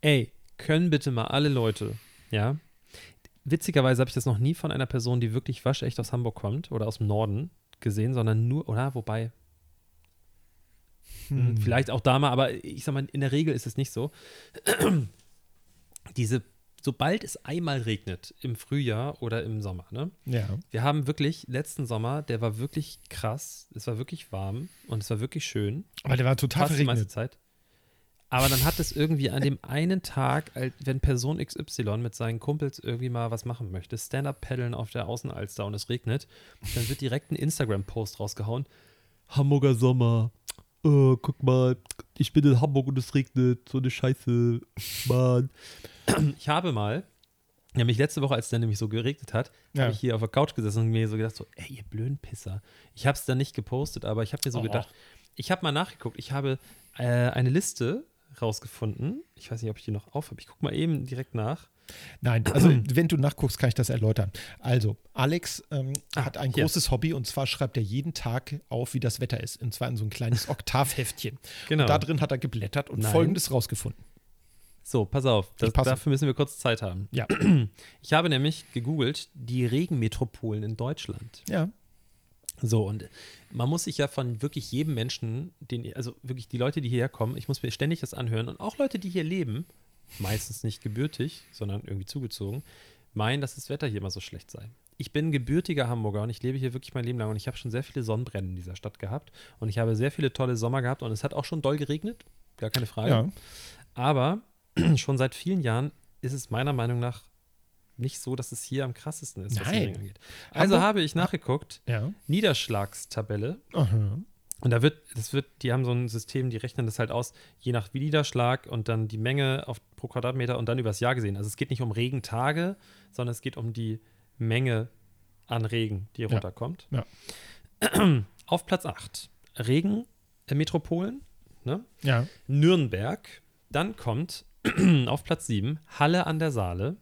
ey, können bitte mal alle Leute, ja, witzigerweise habe ich das noch nie von einer Person, die wirklich waschecht aus Hamburg kommt oder aus dem Norden gesehen, sondern nur, oder wobei, hm. vielleicht auch da mal, aber ich sag mal, in der Regel ist es nicht so. Diese, sobald es einmal regnet, im Frühjahr oder im Sommer, ne? Ja. Wir haben wirklich, letzten Sommer, der war wirklich krass, es war wirklich warm und es war wirklich schön. Aber der war total Fast die meiste verregnet. Zeit. Aber dann hat es irgendwie an dem einen Tag, wenn Person XY mit seinen Kumpels irgendwie mal was machen möchte, Stand-Up-Paddeln auf der Außenalster und es regnet, dann wird direkt ein Instagram-Post rausgehauen. Hamburger Sommer. Oh, guck mal, ich bin in Hamburg und es regnet. So eine Scheiße. Mann. Ich habe mal, nämlich letzte Woche, als es dann nämlich so geregnet hat, Ja. habe ich hier auf der Couch gesessen und mir so gedacht, so, ey, ihr blöden Pisser. Ich habe es dann nicht gepostet, aber ich habe mir so Oh. gedacht, ich habe mal nachgeguckt, ich habe äh, eine Liste rausgefunden. Ich weiß nicht, ob ich die noch auf habe. Ich gucke mal eben direkt nach. Nein, also (clears throat) wenn du nachguckst, kann ich das erläutern. Also, Alex ähm, Ah, hat ein großes Hobby und zwar schreibt er jeden Tag auf, wie das Wetter ist. Und zwar in so ein kleines (laughs) Oktavheftchen. Genau. Und da drin hat er geblättert und Nein. folgendes rausgefunden. So, pass auf. Das, dafür müssen wir kurz Zeit haben. Ja. Ich habe nämlich gegoogelt, die Regenmetropolen in Deutschland. Ja. So, und man muss sich ja von wirklich jedem Menschen, den, also wirklich die Leute, die hierher kommen, ich muss mir ständig das anhören und auch Leute, die hier leben, meistens nicht gebürtig, sondern irgendwie zugezogen, meinen, dass das Wetter hier immer so schlecht sei. Ich bin gebürtiger Hamburger und ich lebe hier wirklich mein Leben lang und ich habe schon sehr viele Sonnenbrennen in dieser Stadt gehabt und ich habe sehr viele tolle Sommer gehabt und es hat auch schon doll geregnet, gar keine Frage. Ja. Aber (clears throat) schon seit vielen Jahren ist es meiner Meinung nach nicht so, dass es hier am krassesten ist, was Nein. den Regen angeht. Also Hamburg- habe ich nachgeguckt, Ja. Niederschlagstabelle. Aha. Und da wird, das wird, die haben so ein System, die rechnen das halt aus, je nach Niederschlag und dann die Menge auf, pro Quadratmeter und dann übers Jahr gesehen. Also es geht nicht um Regentage, sondern es geht um die Menge an Regen, die runterkommt. Ja. (clears throat) Auf Platz 8 Regen äh, Metropolen, ne? Ja. Nürnberg. Dann kommt (clears throat) auf Platz 7 Halle an der Saale.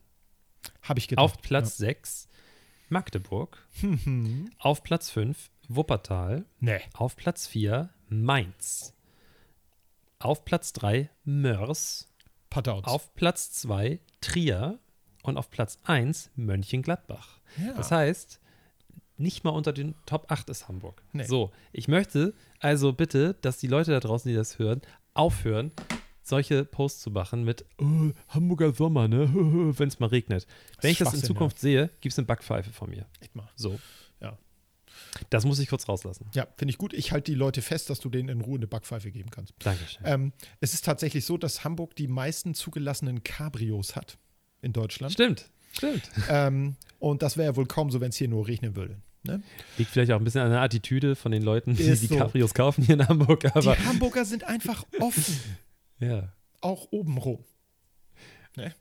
Habe ich gedacht. Auf Platz 6 Magdeburg. Ja. (laughs) Auf Platz 5 Wuppertal. Nee. Auf Platz 4 Mainz. Auf Platz 3 Mörs. Patouts. Auf Platz 2 Trier. Und auf Platz 1 Mönchengladbach. Ja. Das heißt, nicht mal unter den Top 8 ist Hamburg. Nee. So, ich möchte also bitte, dass die Leute da draußen, die das hören, aufhören, solche Posts zu machen mit oh, Hamburger Sommer, ne? (laughs) Wenn es mal regnet. Wenn ich das in Zukunft sehe, gibt es eine Backpfeife von mir. Echt mal. So. Das muss ich kurz rauslassen. Ja, finde ich gut. Ich halte die Leute fest, dass du denen in Ruhe eine Backpfeife geben kannst. Dankeschön. Ähm, es ist tatsächlich so, dass Hamburg die meisten zugelassenen Cabrios hat in Deutschland. Stimmt, stimmt. Ähm, und das wäre ja wohl kaum so, wenn es hier nur regnen würde. Ne? Liegt vielleicht auch ein bisschen an der Attitüde von den Leuten, die Ist die so. Cabrios kaufen hier in Hamburg. Aber Die Hamburger sind einfach offen, (laughs) ja. auch obenrum. Ne?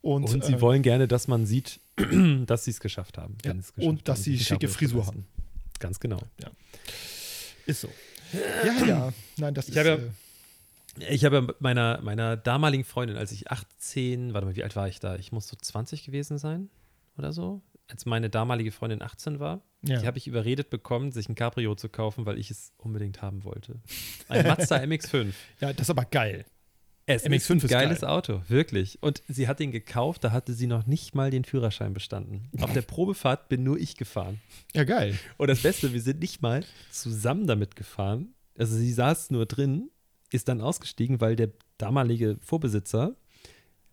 Und, Und, sie äh, wollen gerne, dass man sieht, (clears throat) dass sie es geschafft haben. Ja, und dass haben, sie schicke Frisur leisten. Ganz genau. Ist so. Ja, ja. Nein, das Ich ist. habe ja- äh, Ich habe ja meiner, meiner damaligen Freundin, als ich 18, warte mal, wie alt war ich da? Ich muss so 20 gewesen sein oder so. Als meine damalige Freundin 18 war, ja. die habe ich überredet bekommen, sich ein Cabrio zu kaufen, weil ich es unbedingt haben wollte. Ein Mazda MX5. (laughs) ja, das ist aber geil. Es MX5 ist geiles geil. Auto, wirklich. Und sie hat den gekauft, da hatte sie noch nicht mal den Führerschein bestanden. Auf der Probefahrt bin nur ich gefahren. Ja, geil. Und das Beste, wir sind nicht mal zusammen damit gefahren. Also sie saß nur drin, ist dann ausgestiegen, weil der damalige Vorbesitzer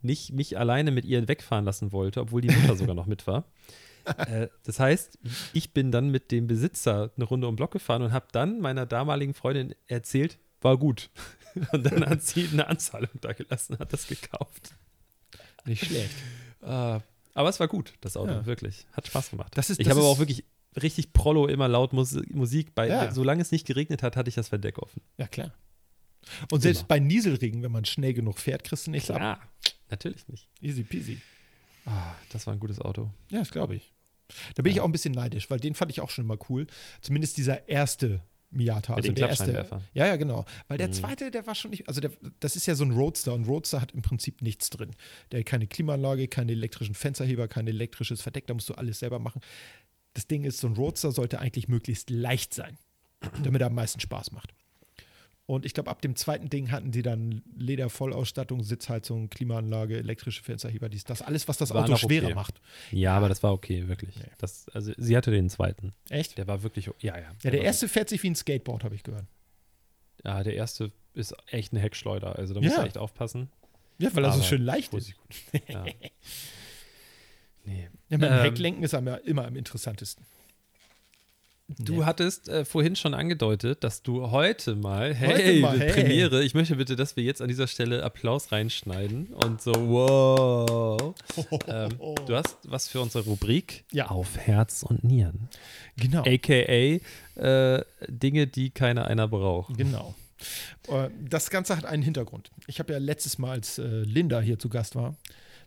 nicht mich alleine mit ihr wegfahren lassen wollte, obwohl die Mutter sogar noch mit war. (laughs) Äh, das heißt, ich bin dann mit dem Besitzer eine Runde um den Block gefahren und habe dann meiner damaligen Freundin erzählt, war gut. (laughs) Und dann hat sie eine Anzahlung da gelassen, hat das gekauft. Nicht schlecht. Äh, (laughs) aber es war gut, das Auto, Ja. wirklich. Hat Spaß gemacht. Das ist- ich habe aber auch wirklich richtig Prollo immer laut Mus Musik. Bei, Ja. Solange es nicht geregnet hat, hatte ich das Verdeck offen. Ja, klar. Und selbst Immer. bei Nieselregen, wenn man schnell genug fährt, kriegst du nichts ab. Klar, natürlich nicht. Easy peasy. Ah, das war ein gutes Auto. Ja, das glaube ich. Da bin ich Ja. auch ein bisschen neidisch, weil den fand ich auch schon immer cool. Zumindest dieser erste Miata. Also der erste. Ja, ja, genau. Weil der Mhm. zweite, der war schon nicht, also der, das ist ja so ein Roadster und Roadster hat im Prinzip nichts drin. Der hat keine Klimaanlage, keine elektrischen Fensterheber, kein elektrisches Verdeck, da musst du alles selber machen. Das Ding ist, so ein Roadster sollte eigentlich möglichst leicht sein, damit er am meisten Spaß macht. Und ich glaube, ab dem zweiten Ding hatten sie dann Ledervollausstattung, Sitzheizung, Klimaanlage, elektrische Fensterheber, dies, das alles, was das War Auto schwerer okay. macht. Ja, aber das war okay, wirklich. Nee. Das, also sie hatte den zweiten. Echt? Der war wirklich, ja, ja. Ja, der war erste fährt sich wie ein Skateboard, habe ich gehört. Ja, der erste ist echt eine Heckschleuder. Also da musst Ja. du echt aufpassen. Ja, weil er so schön leicht ist. gut. (laughs) Ja. nee. Ja, mit dem Ähm, Hecklenken ist er immer am interessantesten. Du Ja. hattest äh, vorhin schon angedeutet, dass du heute mal, hey, mal, hey. Premiere, ich möchte bitte, dass wir jetzt an dieser Stelle Applaus reinschneiden und so, wow. (laughs) Ähm, du hast was für unsere Rubrik Ja. auf Herz und Nieren. Genau. AKA äh, Dinge, die keiner einer braucht. Genau. Äh, Das Ganze hat einen Hintergrund. Ich habe ja letztes Mal, als äh, Linda hier zu Gast war,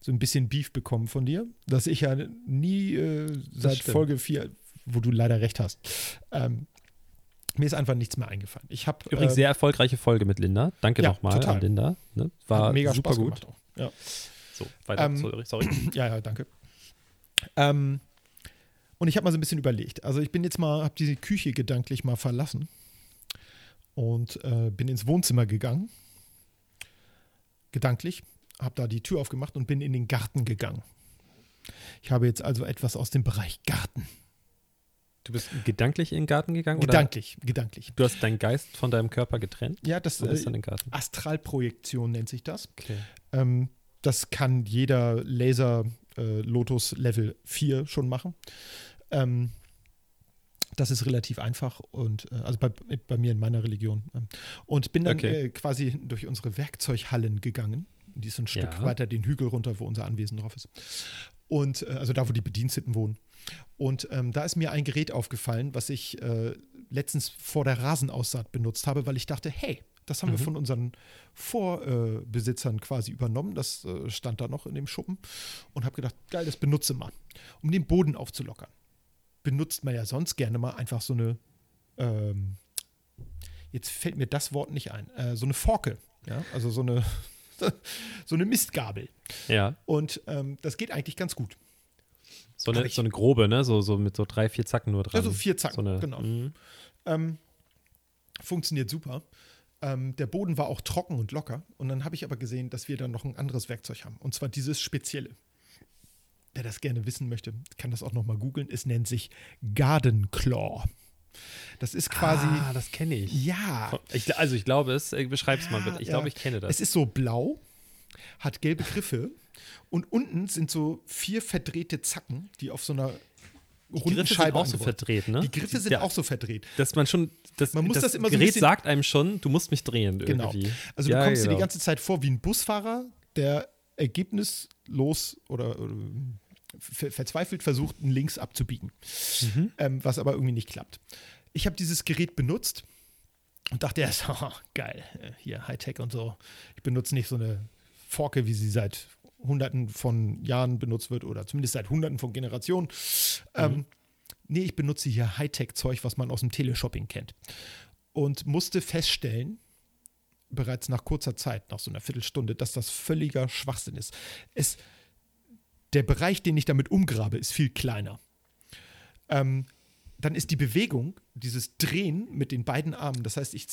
so ein bisschen Beef bekommen von dir, dass ich ja nie äh, seit. Folge 4, wo du leider recht hast, ähm, mir ist einfach nichts mehr eingefallen. Ich habe Übrigens sehr erfolgreiche Folge mit Linda. Danke ja, nochmal an Linda. Ne? War mega super Spaß gut. Ja. So, weiter. Ähm, sorry, sorry. (clears throat) Ja, ja, danke. Ähm, und ich habe mal so ein bisschen überlegt. Also ich bin jetzt mal, habe diese Küche gedanklich mal verlassen und äh, bin ins Wohnzimmer gegangen. Gedanklich. Habe da die Tür aufgemacht und bin in den Garten gegangen. Ich habe jetzt also etwas aus dem Bereich Garten. Du bist gedanklich in den Garten gegangen? Gedanklich, gedanklich. Oder du hast deinen Geist von deinem Körper getrennt? Ja, das dann äh. Astralprojektion nennt sich das. Okay. Ähm, das kann jeder Laser äh, Lotus Level 4 schon machen. Ähm, das ist relativ einfach und äh, also bei, bei mir in meiner Religion. Ähm, und bin dann Okay. äh, quasi durch unsere Werkzeughallen gegangen. Die ist ein Stück Ja. weiter den Hügel runter, wo unser Anwesen drauf ist. Und äh, also da, wo die Bediensteten wohnen. Und ähm, da ist mir ein Gerät aufgefallen, was ich äh, letztens vor der Rasenaussaat benutzt habe, weil ich dachte, hey, das haben wir Mhm. von unseren Vorbesitzern Besitzern quasi übernommen. Das äh, stand da noch in dem Schuppen. Und habe gedacht, geil, das benutze mal, um den Boden aufzulockern. Benutzt man ja sonst gerne mal einfach so eine, ähm, jetzt fällt mir das Wort nicht ein, äh, so eine Forke. Ja? Also so eine, (laughs) so eine Mistgabel. Ja, Und ähm, das geht eigentlich ganz gut. so eine, so eine grobe, ne? So, so mit so drei, vier Zacken nur dran. Ja, so vier Zacken, So eine, genau. Mhm. Ähm, funktioniert super. Ähm, der Boden war auch trocken und locker. Und dann habe ich aber gesehen, dass wir dann noch ein anderes Werkzeug haben. Und zwar dieses spezielle. Wer das gerne wissen möchte, kann das auch noch mal googeln. Es nennt sich Garden Claw. Das ist quasi. Ah, das kenne ich. ja. ich. Also ich glaube es, äh, beschreib's mal bitte. Ich ja. glaube, ich kenne das. Es ist so blau, hat gelbe Griffe und unten sind so vier verdrehte Zacken, die auf so einer Die runden Griffe sind Scheibe auch so verdreht, ne? Die Griffe sind ja, auch so verdreht. Dass man schon, das, Man muss das, das immer so Gerät bisschen- sagt einem schon, du musst mich drehen Genau. irgendwie. Also Ja, du kommst dir genau. die ganze Zeit vor wie ein Busfahrer, der ergebnislos oder, oder ver verzweifelt versucht, einen links abzubiegen, Mhm. ähm, was aber irgendwie nicht klappt. Ich habe dieses Gerät benutzt und dachte erst, (laughs) oh, geil, äh, hier Hightech und so. Ich benutze nicht so eine Forke, wie sie seit Hunderten von Jahren benutzt wird oder zumindest seit Hunderten von Generationen. Ähm, nee, ich benutze hier Hightech-Zeug, was man aus dem Teleshopping kennt. Und musste feststellen, bereits nach kurzer Zeit, nach so einer Viertelstunde, dass das völliger Schwachsinn ist. Es, der Bereich, den ich damit umgrabe, ist viel kleiner. Ähm, dann ist die Bewegung, dieses Drehen mit den beiden Armen, das heißt, ich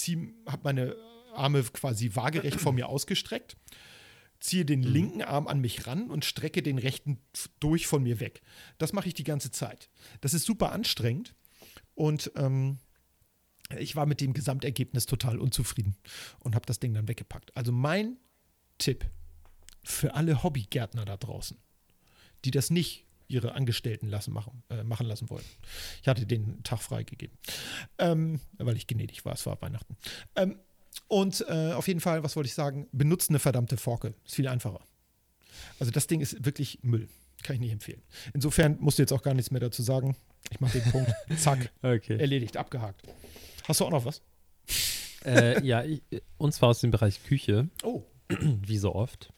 habe meine Arme quasi waagerecht vor mir ausgestreckt, ziehe den linken Arm an mich ran und strecke den rechten durch von mir weg. Das mache ich die ganze Zeit. Das ist super anstrengend und ähm, ich war mit dem Gesamtergebnis total unzufrieden und habe das Ding dann weggepackt. Also mein Tipp für alle Hobbygärtner da draußen, die das nicht ihre Angestellten lassen machen, äh, machen lassen wollen. Ich hatte den Tag freigegeben, ähm, weil ich gnädig war. Es war Weihnachten. Ähm, und äh, auf jeden Fall, was wollte ich sagen? Benutzt eine verdammte Forke. Ist viel einfacher. Also das Ding ist wirklich Müll. Kann ich nicht empfehlen. Insofern musst du jetzt auch gar nichts mehr dazu sagen. Ich mache den Punkt. (laughs) Zack. Okay. Erledigt, abgehakt. Hast du auch noch was? äh, ja, ich, und zwar aus dem Bereich Küche, Oh. (clears throat) wie so oft.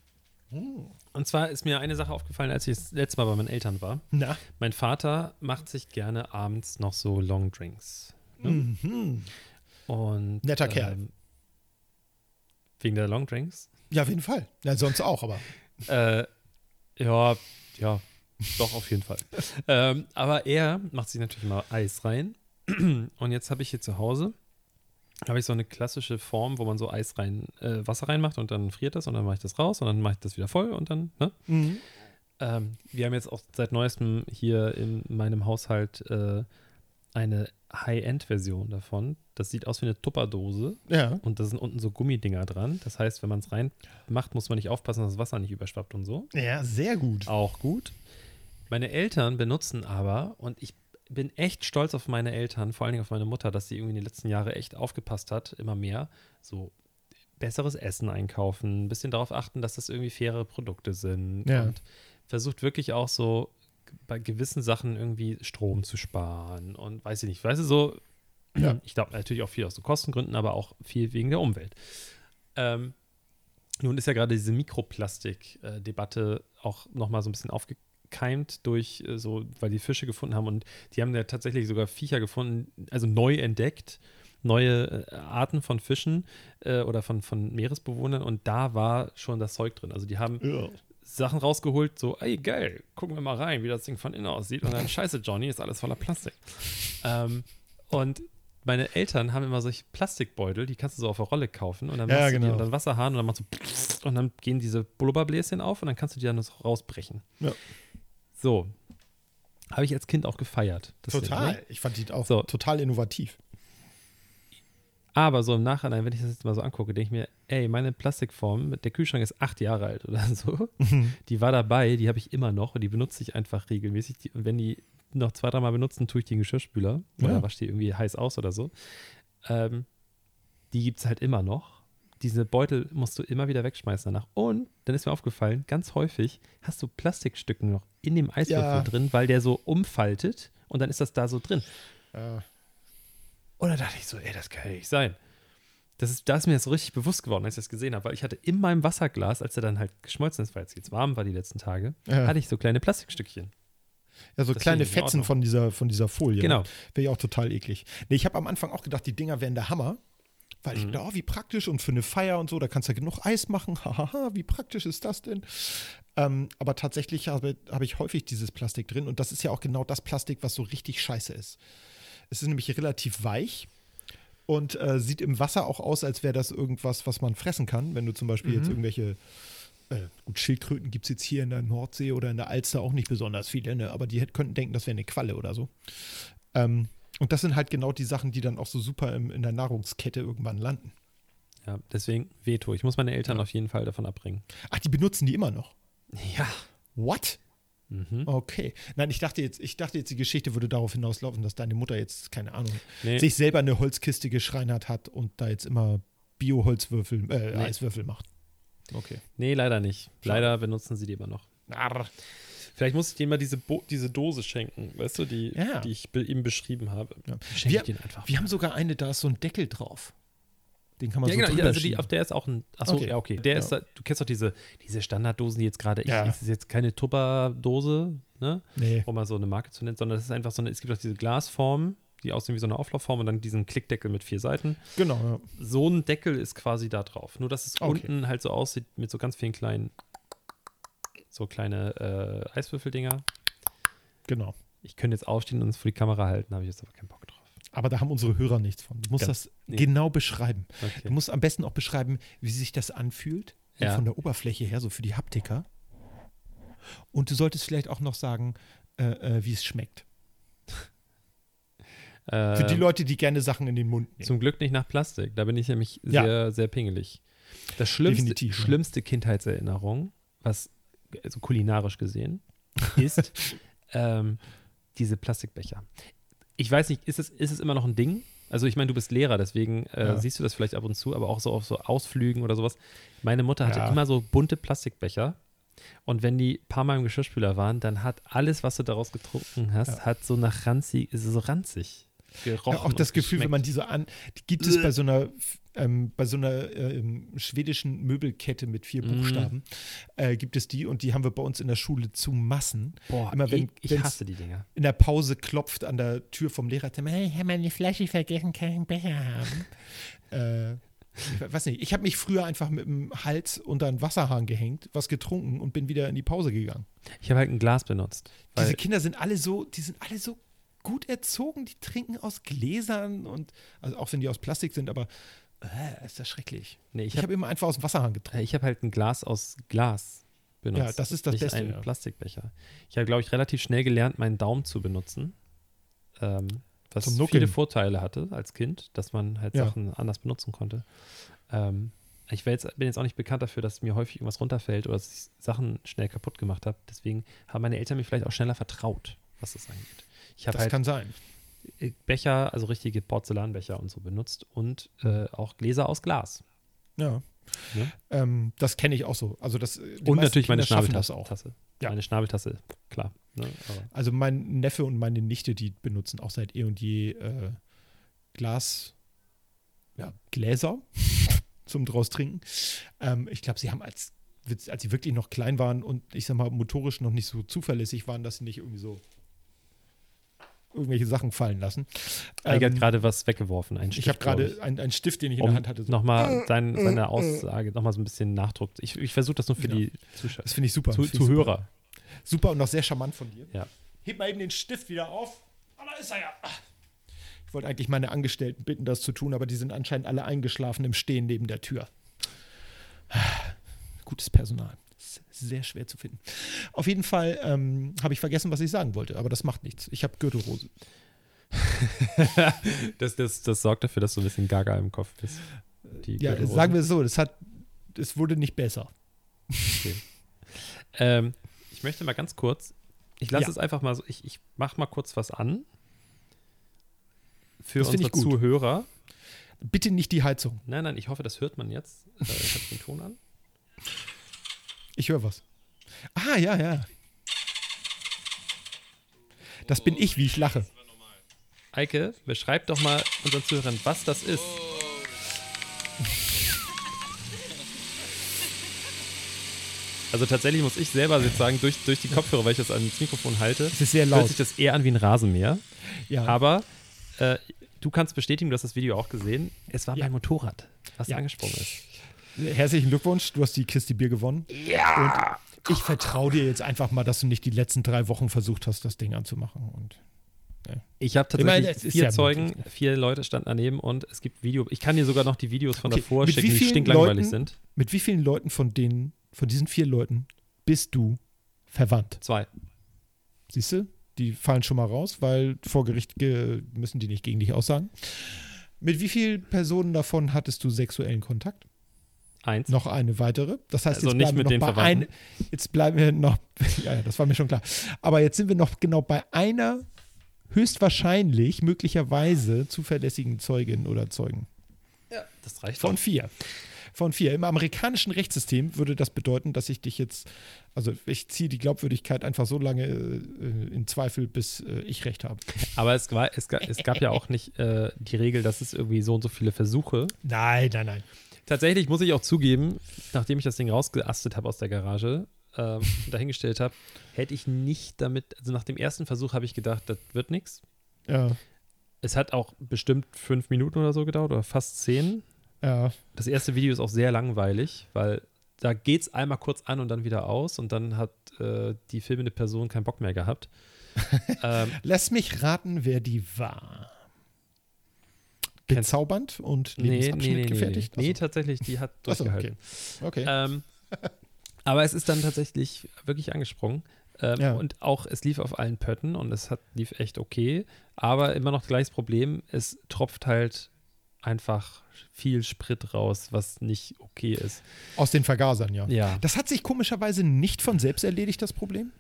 Und zwar ist mir eine Sache aufgefallen, als ich das letzte Mal bei meinen Eltern war. Na. Mein Vater macht sich gerne abends noch so Long Drinks. Ne? Mhm. Und, Netter Kerl. ähm, Wegen der Long Drinks? Ja, auf jeden Fall. Ja, sonst auch, aber. (laughs) Äh, ja, ja, doch, auf jeden Fall. (laughs) ähm, aber er macht sich natürlich mal Eis rein. Und jetzt habe ich hier zu Hause habe ich so eine klassische Form, wo man so Eis rein, äh, Wasser reinmacht und dann friert das und dann mache ich das raus und dann mache ich das wieder voll und dann, ne? Mhm. Ähm, wir haben jetzt auch seit neuestem hier in meinem Haushalt äh, eine High-End-Version davon. Das sieht aus wie eine Tupperdose Ja. und da sind unten so Gummidinger dran. Das heißt, wenn man es reinmacht, muss man nicht aufpassen, dass das Wasser nicht überschwappt und so. Ja, sehr gut. Auch gut. Meine Eltern benutzen aber, und ich bin echt stolz auf meine Eltern, vor allen Dingen auf meine Mutter, dass sie irgendwie in den letzten Jahren echt aufgepasst hat, immer mehr, so besseres Essen einkaufen, ein bisschen darauf achten, dass das irgendwie faire Produkte sind Ja. und versucht wirklich auch so bei gewissen Sachen irgendwie Strom zu sparen und weiß ich nicht, weißt du, so, Ja. ich glaube natürlich auch viel aus so Kostengründen, aber auch viel wegen der Umwelt. Ähm, nun ist ja gerade diese Mikroplastik-Debatte auch nochmal so ein bisschen aufgekeimt durch äh, so, weil die Fische gefunden haben und die haben ja tatsächlich sogar Viecher gefunden, also neu entdeckt, neue äh, Arten von Fischen äh, oder von, von Meeresbewohnern und da war schon das Zeug drin. Also die haben Ja. Sachen rausgeholt, so, ey, geil, gucken wir mal rein, wie das Ding von innen aussieht. Und dann, scheiße, Johnny, ist alles voller Plastik. ähm, und meine Eltern haben immer solche Plastikbeutel, die kannst du so auf der Rolle kaufen und dann Ja, machst du die genau. dann Wasserhahn und dann machst du und dann gehen diese Blubberbläschen auf und dann kannst du die dann rausbrechen. Ja. So. Habe ich als Kind auch gefeiert. das Ding, Total. ne? Ich fand die auch So. total innovativ. Aber so im Nachhinein, wenn ich das jetzt mal so angucke, denke ich mir, ey, meine Plastikform, der Kühlschrank ist acht Jahre alt oder (laughs) so. (laughs) Die war dabei, die habe ich immer noch und die benutze ich einfach regelmäßig. Die, und wenn die noch zwei, dreimal benutzen, tue ich die in den Geschirrspüler oder Ja. wasche die irgendwie heiß aus oder so. Ähm, die gibt es halt immer noch. Diese Beutel musst du immer wieder wegschmeißen danach. Und dann ist mir aufgefallen, ganz häufig hast du Plastikstücken noch in dem Eiswürfel Ja. drin, weil der so umfaltet und dann ist das da so drin. Ja. Und dann dachte ich so, ey, das kann ja nicht sein. Das ist, da ist mir das so richtig bewusst geworden, als ich das gesehen habe, weil ich hatte in meinem Wasserglas, als er dann halt geschmolzen ist, weil es jetzt warm war die letzten Tage, Ja. hatte ich so kleine Plastikstückchen. Ja, so Das kleine Fetzen von dieser, von dieser Folie. Genau. Wäre ich auch total eklig. Nee, ich habe am Anfang auch gedacht, die Dinger wären der Hammer. Weil ich Mhm. dachte, oh, wie praktisch und für eine Feier und so, da kannst du ja genug Eis machen. (laughs) Hahaha, wie praktisch ist das denn? Ähm, aber tatsächlich habe, habe ich häufig dieses Plastik drin und das ist ja auch genau das Plastik, was so richtig scheiße ist. Es ist nämlich relativ weich und äh, sieht im Wasser auch aus, als wäre das irgendwas, was man fressen kann. Wenn du zum Beispiel jetzt irgendwelche, äh, gut, Schildkröten gibt es jetzt hier in der Nordsee oder in der Alster auch nicht besonders viele, ne? aber die hätt- könnten denken, das wäre eine Qualle oder so. Ähm, und das sind halt genau die Sachen, die dann auch so super im, in der Nahrungskette irgendwann landen. Ja, deswegen Veto. Ich muss meine Eltern Ja. auf jeden Fall davon abbringen. Ach, die benutzen die immer noch. Ja. What? Mhm. Okay. Nein, ich dachte jetzt, ich dachte jetzt, die Geschichte würde darauf hinauslaufen, dass deine Mutter jetzt, keine Ahnung, Nee, sich selber eine Holzkiste geschreinert hat und da jetzt immer Bio-Holzwürfel, äh, Nee. Eiswürfel macht. Okay. nee, leider nicht. Leider benutzen sie die immer noch. Arr. Vielleicht muss ich denen mal diese, Bo diese Dose schenken, weißt du, die, Ja. die ich be ihm beschrieben habe. Ja. Schenke Wir- ich den einfach. Wir haben sogar eine, da ist so ein Deckel drauf. Den kann man ja, so genau, also die, auf der ist auch ein. Achso, Okay. ja, okay. Der Ja. ist, da- du kennst doch diese, diese Standarddosen, die jetzt gerade. ich- Ja. Es ist jetzt keine Tupperdose, ne? Nee. um mal so eine Marke zu nennen, sondern es ist einfach so eine, es gibt auch diese Glasform, die aussehen wie so eine Auflaufform und dann diesen Klickdeckel mit vier Seiten. Genau, ja. So ein Deckel ist quasi da drauf. Nur, dass es Okay. unten halt so aussieht mit so ganz vielen kleinen, so kleine äh, Eiswürfeldinger. Genau. Ich könnte jetzt aufstehen und es vor die Kamera halten, habe ich jetzt aber keinen Bock drauf. Aber da haben unsere Hörer nichts von. Du musst Ganz- das nee. genau beschreiben. Okay. Du musst am besten auch beschreiben, wie sich das anfühlt. Ja. Von der Oberfläche her, so für die Haptiker. Und du solltest vielleicht auch noch sagen, äh, äh, wie es schmeckt. (laughs) Für die Leute, die gerne Sachen in den Mund nehmen. Zum Glück nicht nach Plastik. Da bin ich nämlich Ja. sehr, sehr pingelig. Das schlimmste, Definitiv, ja. schlimmste Kindheitserinnerung, was also kulinarisch gesehen, (laughs) ist ähm, diese Plastikbecher. Ich weiß nicht, ist es, ist es immer noch ein Ding? Also ich meine, du bist Lehrer, deswegen äh, Ja. siehst du das vielleicht ab und zu, aber auch so auf so Ausflügen oder sowas. Meine Mutter hatte Ja. immer so bunte Plastikbecher. Und wenn die ein paar Mal im Geschirrspüler waren, dann hat alles, was du daraus getrunken hast, Ja. hat so nach ranzig, ist so ranzig gerochen. Ja, auch das Gefühl, wenn man diese an, die gibt es bei so einer ähm, bei so einer ähm, schwedischen Möbelkette mit vier Mhm. Buchstaben äh, gibt es die und die haben wir bei uns in der Schule zu Massen. Boah, immer wenn- ich, ich hasse die Dinger. In der Pause klopft an der Tür vom Lehrer, hey, ich habe meine Flasche vergessen, kann ich einen Becher haben? (laughs) äh, ich weiß nicht, ich habe mich früher einfach mit dem Hals unter einen Wasserhahn gehängt, was getrunken und bin wieder in die Pause gegangen. Ich habe halt ein Glas benutzt. Diese Kinder sind alle so, die sind alle so gut erzogen, die trinken aus Gläsern und, also auch wenn die aus Plastik sind, aber äh, ist das schrecklich. Nee, Ich habe habe immer einfach aus dem Wasserhahn getrunken. ich hab halt ein Glas aus Glas benutzt. Ja, das ist das nicht Beste, einen ja. Plastikbecher. Ich habe, glaube ich, relativ schnell gelernt, meinen Daumen zu benutzen. Ähm, was viele. Vorteile hatte als Kind, dass man halt Ja. Sachen anders benutzen konnte. Ähm, ich jetzt, bin jetzt auch nicht bekannt dafür, dass mir häufig irgendwas runterfällt oder dass ich Sachen schnell kaputt gemacht habe. Deswegen haben meine Eltern mir vielleicht auch schneller vertraut, was das angeht. Ich habe Das halt kann sein. Becher, also richtige Porzellanbecher und so benutzt und äh, auch Gläser aus Glas. Ja. Ne? Ähm, das kenne ich auch so. Also das, und natürlich meine Schnabeltasse. auch. Ja. Meine Schnabeltasse, klar. Ne? Also mein Neffe und meine Nichte, die benutzen auch seit eh und je äh, Glas, ja, Gläser (laughs) zum draus trinken. Ähm, ich glaube, sie haben als, als sie wirklich noch klein waren und ich sag mal motorisch noch nicht so zuverlässig waren, dass sie nicht irgendwie so irgendwelche Sachen fallen lassen. Eiger hat Ähm, gerade was weggeworfen. Einen ich Stift, habe gerade einen, Stift, den ich ich, in um der Hand hatte. So. nochmal sein, seine Aussage nochmal so ein bisschen Nachdruck. Ich, ich versuche das nur für Genau. die Zuschauer. Das finde ich super. Zu, Finde ich super. Zuhörer. Super und noch sehr charmant von dir. Ja. Heb mal eben den Stift wieder auf. Ah, da ist er ja. Ich wollte eigentlich meine Angestellten bitten, das zu tun, aber die sind anscheinend alle eingeschlafen im Stehen neben der Tür. Gutes Personal. Sehr schwer zu finden. Auf jeden Fall ähm, habe ich vergessen, was ich sagen wollte, aber das macht nichts. Ich habe Gürtelrose. (laughs) Das, das, das sorgt dafür, dass du ein bisschen gaga im Kopf bist. Ja, sagen wir es so, das hat, es wurde nicht besser. Ähm, ich möchte mal ganz kurz, ich lasse Ja. es einfach mal so, ich, ich mache mal kurz was an. Für Das unsere. Zuhörer. Bitte nicht die Heizung. Nein, nein, ich hoffe, das hört man jetzt. Äh, ich habe den Ton an. Ich höre was. Ah, ja, ja. Das bin ich, wie ich lache. Eike, beschreib doch mal unseren Zuhörern, was das ist. Also tatsächlich muss ich selber jetzt sagen, durch, durch die Kopfhörer, weil ich das ans Mikrofon halte, Es ist sehr hört laut. sich das eher an wie ein Rasenmäher. Ja. Aber äh, du kannst bestätigen, du hast das Video auch gesehen. Es war Ja. mein Motorrad, was Ja. angesprungen ist. Herzlichen Glückwunsch, du hast die Kiste Bier gewonnen. Ja. Und ich vertraue dir jetzt einfach mal, dass du nicht die letzten drei Wochen versucht hast, das Ding anzumachen. Und Ich habe Ich meine, tatsächlich es ist vier ja Zeugen, möglich, vier Leute standen daneben und es gibt Video. Ich kann dir sogar noch die Videos von Okay, davor mit schicken, wie die stinklangweilig Leuten- sind. mit wie vielen Leuten von denen, von diesen vier Leuten, bist du verwandt? Zwei. Siehst du? Die fallen schon mal raus, weil vor Gericht ge- müssen die nicht gegen dich aussagen. Mit wie vielen Personen davon hattest du sexuellen Kontakt? Eins. Noch eine weitere. Das heißt, Also jetzt nicht bleiben wir noch den bei ein, Jetzt bleiben wir noch. (laughs) Ja, ja, das war mir schon klar. Aber jetzt sind wir noch genau bei einer höchstwahrscheinlich, möglicherweise zuverlässigen Zeugin oder Zeugen. Das reicht Von doch. vier. Von vier. Im amerikanischen Rechtssystem würde das bedeuten, dass ich dich jetzt, also ich ziehe die Glaubwürdigkeit einfach so lange äh, in Zweifel, bis äh, ich recht habe. Aber es, war, es, es gab ja auch nicht äh, die Regel, dass es irgendwie so und so viele Versuche. Nein, nein, nein. Tatsächlich muss ich auch zugeben, nachdem ich das Ding rausgeastet habe aus der Garage, ähm, und (laughs) dahingestellt habe, hätte ich nicht damit, also nach dem ersten Versuch habe ich gedacht, das wird nichts. Ja, Es hat auch bestimmt fünf Minuten oder so gedauert oder fast zehn. ja. Das erste Video ist auch sehr langweilig, weil da geht es einmal kurz an und dann wieder aus und dann hat äh, die filmende Person keinen Bock mehr gehabt. (laughs) ähm, Lass mich raten, wer die war. Bezaubernd und nee, nee, Lebensabschnitt nee, nee, nee. gefertigt? nee, Achso. tatsächlich, die hat Achso, durchgehalten. okay. okay. Ähm, (laughs) aber es ist dann tatsächlich wirklich angesprungen. Ähm, Ja. Und auch, es lief auf allen Pötten und es hat, lief echt okay. Aber immer noch gleiches Problem, es tropft halt einfach viel Sprit raus, was nicht okay ist. Aus den Vergasern, ja. Ja. Das hat sich komischerweise nicht von selbst erledigt, das Problem?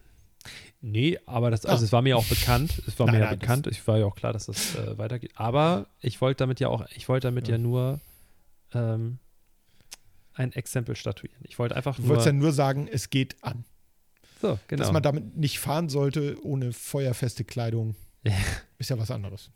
Nee, aber das, also es war mir auch bekannt. Es war Nein, (laughs) mir ja nein, bekannt. Ich war ja auch klar, dass das äh, weitergeht. Aber ich wollte damit ja auch, ich wollte damit ja, Ja. nur ähm, ein Exempel statuieren. Ich wollte einfach Du nur. wolltest ja nur sagen, es geht an. so, genau. Dass man damit nicht fahren sollte ohne feuerfeste Kleidung, Ja. (laughs) ist ja was anderes.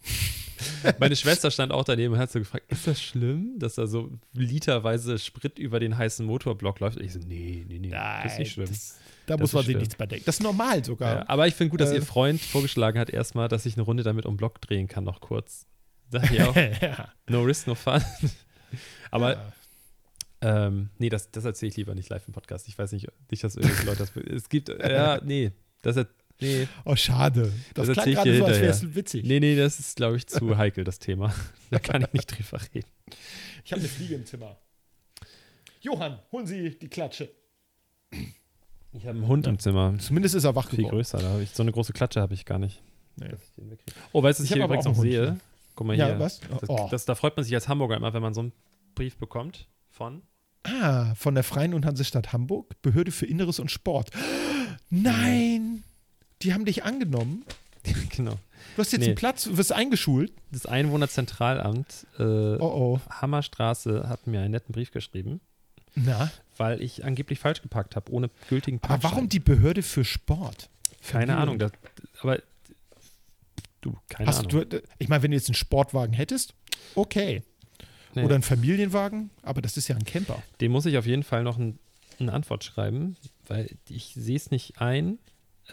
(laughs) Meine Schwester stand auch daneben und hat so gefragt, ist das schlimm, dass da so literweise Sprit über den heißen Motorblock läuft? Und ich so, nee, nee, nee, das ist nicht schlimm. Das, da Das muss man sich nichts bei denken. Das ist normal sogar. Ja, aber ich finde gut, dass Äh. ihr Freund vorgeschlagen hat erstmal, dass ich eine Runde damit um Block drehen kann, noch kurz. Sag ich auch, (laughs) ja. no risk, no fun. (laughs) aber ja. Ähm, nee, das, das erzähle ich lieber nicht live im Podcast. Ich weiß nicht, nicht dass irgendwelche Leute das. Es gibt, ja, nee, das, Nee, Oh, schade. Das, Das klang gerade so, als wäre es witzig. nee, nee, das ist, glaube ich, zu heikel, das Thema. (laughs) Da kann ich nicht drüber reden. Ich habe eine Fliege im Zimmer. Johann, holen Sie die Klatsche. Ich habe einen Hund im Zimmer. Zumindest ist er wach Viel geworden. größer. Da ich, so eine große Klatsche habe ich gar nicht. Nee. Oh, weißt du, was Ich ich hier übrigens auch noch Hund sehe? hier. Guck mal Ja, hier. was? Das, Oh. das, da freut man sich als Hamburger immer, wenn man so einen Brief bekommt von. Ah, von der Freien und Hansestadt Hamburg, Behörde für Inneres und Sport. Nein! Die haben dich angenommen. (laughs) genau. Du hast jetzt Nee. einen Platz, du wirst eingeschult. Das Einwohnerzentralamt äh, Oh oh. Hammerstraße hat mir einen netten Brief geschrieben, Na, weil ich angeblich falsch geparkt habe, ohne gültigen aber Parkschein. warum die Behörde für Sport? Keine. Ahnung. Das, aber du, keine Hast Ahnung. du, ich meine, wenn du jetzt einen Sportwagen hättest, okay. Nee. Oder einen Familienwagen, aber das ist ja ein Camper. Dem muss ich auf jeden Fall noch ein, eine Antwort schreiben, weil ich sehe es nicht ein,